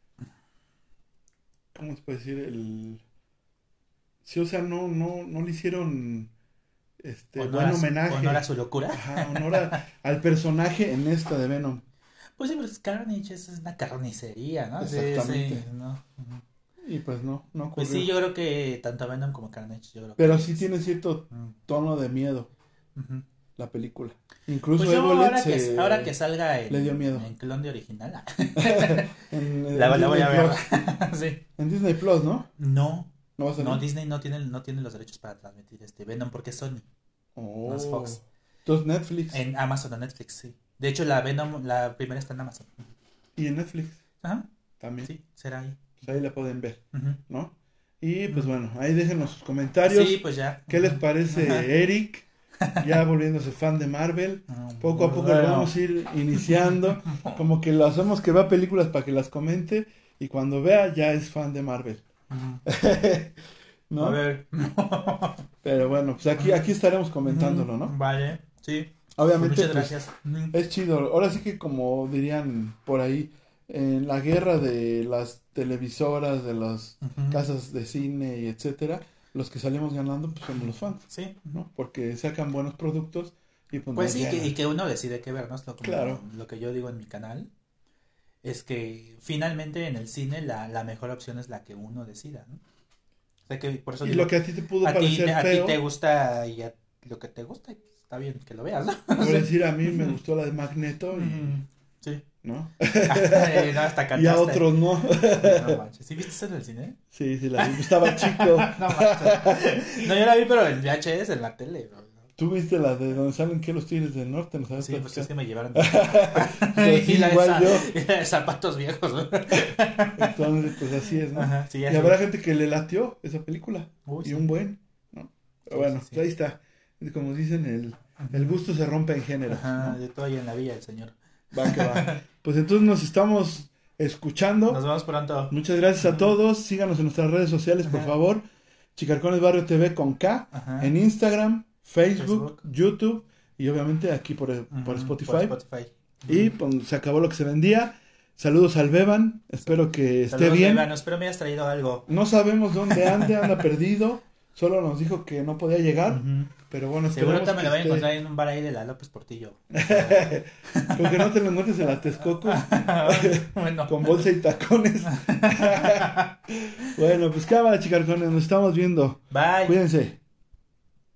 ¿Cómo se puede decir? El. Sí, o sea, no, no, no le hicieron este Honor buen a su- homenaje. honor a su locura. Ajá, honor a- al personaje en esta de Venom. Pues sí, pero es Carnage es una carnicería, ¿no? Exactamente. sí, ¿no? Y pues no, no Pues ocurrió. sí, yo creo que tanto Venom como Carnage, yo creo Pero que sí es- tiene cierto Mm, tono de miedo la película. Incluso Pues yo ahora, que, ahora que salga en, le dio miedo. en clon de original, en, en la, voy a ver. Sí. En Disney Plus, ¿no? No, No va a no, Disney no tiene, no tiene los derechos para transmitir este Venom porque es Sony. Oh. no es Fox. Entonces Netflix. En Amazon o Netflix, sí. De hecho, la Venom, la primera está en Amazon. Y en Netflix Ajá, también. sí, será ahí. Pues ahí la pueden ver. ¿no? Y pues bueno, ahí déjenos sus comentarios. Sí, pues ya. ¿Qué les parece. Eric? ya volviéndose fan de Marvel. Ah, Poco a poco bueno. lo vamos a ir iniciando. Como que lo hacemos que vea películas para que las comente. Y cuando vea, ya es fan de Marvel. ¿No? A ver. Pero bueno, pues aquí, aquí estaremos comentándolo, ¿no? Vale, sí. Obviamente, Muchas pues, gracias. es chido. Ahora sí que como dirían por ahí, en la guerra de las televisoras, de las casas de cine y etcétera, los que salimos ganando pues somos los fans, Sí. ¿no? Porque sacan buenos productos y pues, Pues sí, que- y que uno decide qué ver, ¿no? Es lo, Claro. lo que yo digo en mi canal. Es que finalmente en el cine la, la mejor opción es la que uno decida, ¿no? O sea que por eso Y digo, lo que a ti te pudo a ti, a ti te gusta y a lo que te gusta, pues, está bien que lo veas, ¿no? por decir a mí me gustó la de Magneto y. Sí. ¿no? Eh, no, hasta. Y a otros no. No manches. ¿Sí viste eso en el cine? Sí, sí, la vi. Estaba chico. No manches. No, yo la vi, pero en VHS, en la tele. bro. Tú viste la de donde salen que los tigres del norte, ¿no sabes? Sí, pues es que me llevaron. Sí, y, la igual yo. y la de zapatos viejos. ¿no? Entonces, pues así es, ¿no? Ajá, sí, Y habrá gente que le latió esa película. Uy, y sí. un buen, ¿no? Pero bueno, pues ahí está. Como dicen, el, el gusto se rompe en género. Ajá, de todo ahí en la villa, el señor. Va que va. Pues entonces nos estamos escuchando. Nos vemos pronto. Muchas gracias a todos. Síganos en nuestras redes sociales, por Ajá. favor. Chicarcones Barrio TV con K. Ajá. En Instagram, Facebook, Facebook. YouTube y obviamente aquí por, por Spotify. por Spotify. Y pues, se acabó lo que se vendía. Saludos al Beban. Espero que esté bien. Iván, espero me hayas traído algo. No sabemos dónde ande, anda perdido. Solo nos dijo que no podía llegar. Pero bueno, Seguro me lo voy a encontrar en un bar ahí de la López Portillo. Con que no te lo encuentres en la Texcoco bueno. con bolsa y tacones. bueno, pues cámara, chicarcones. Nos estamos viendo. Bye. Cuídense.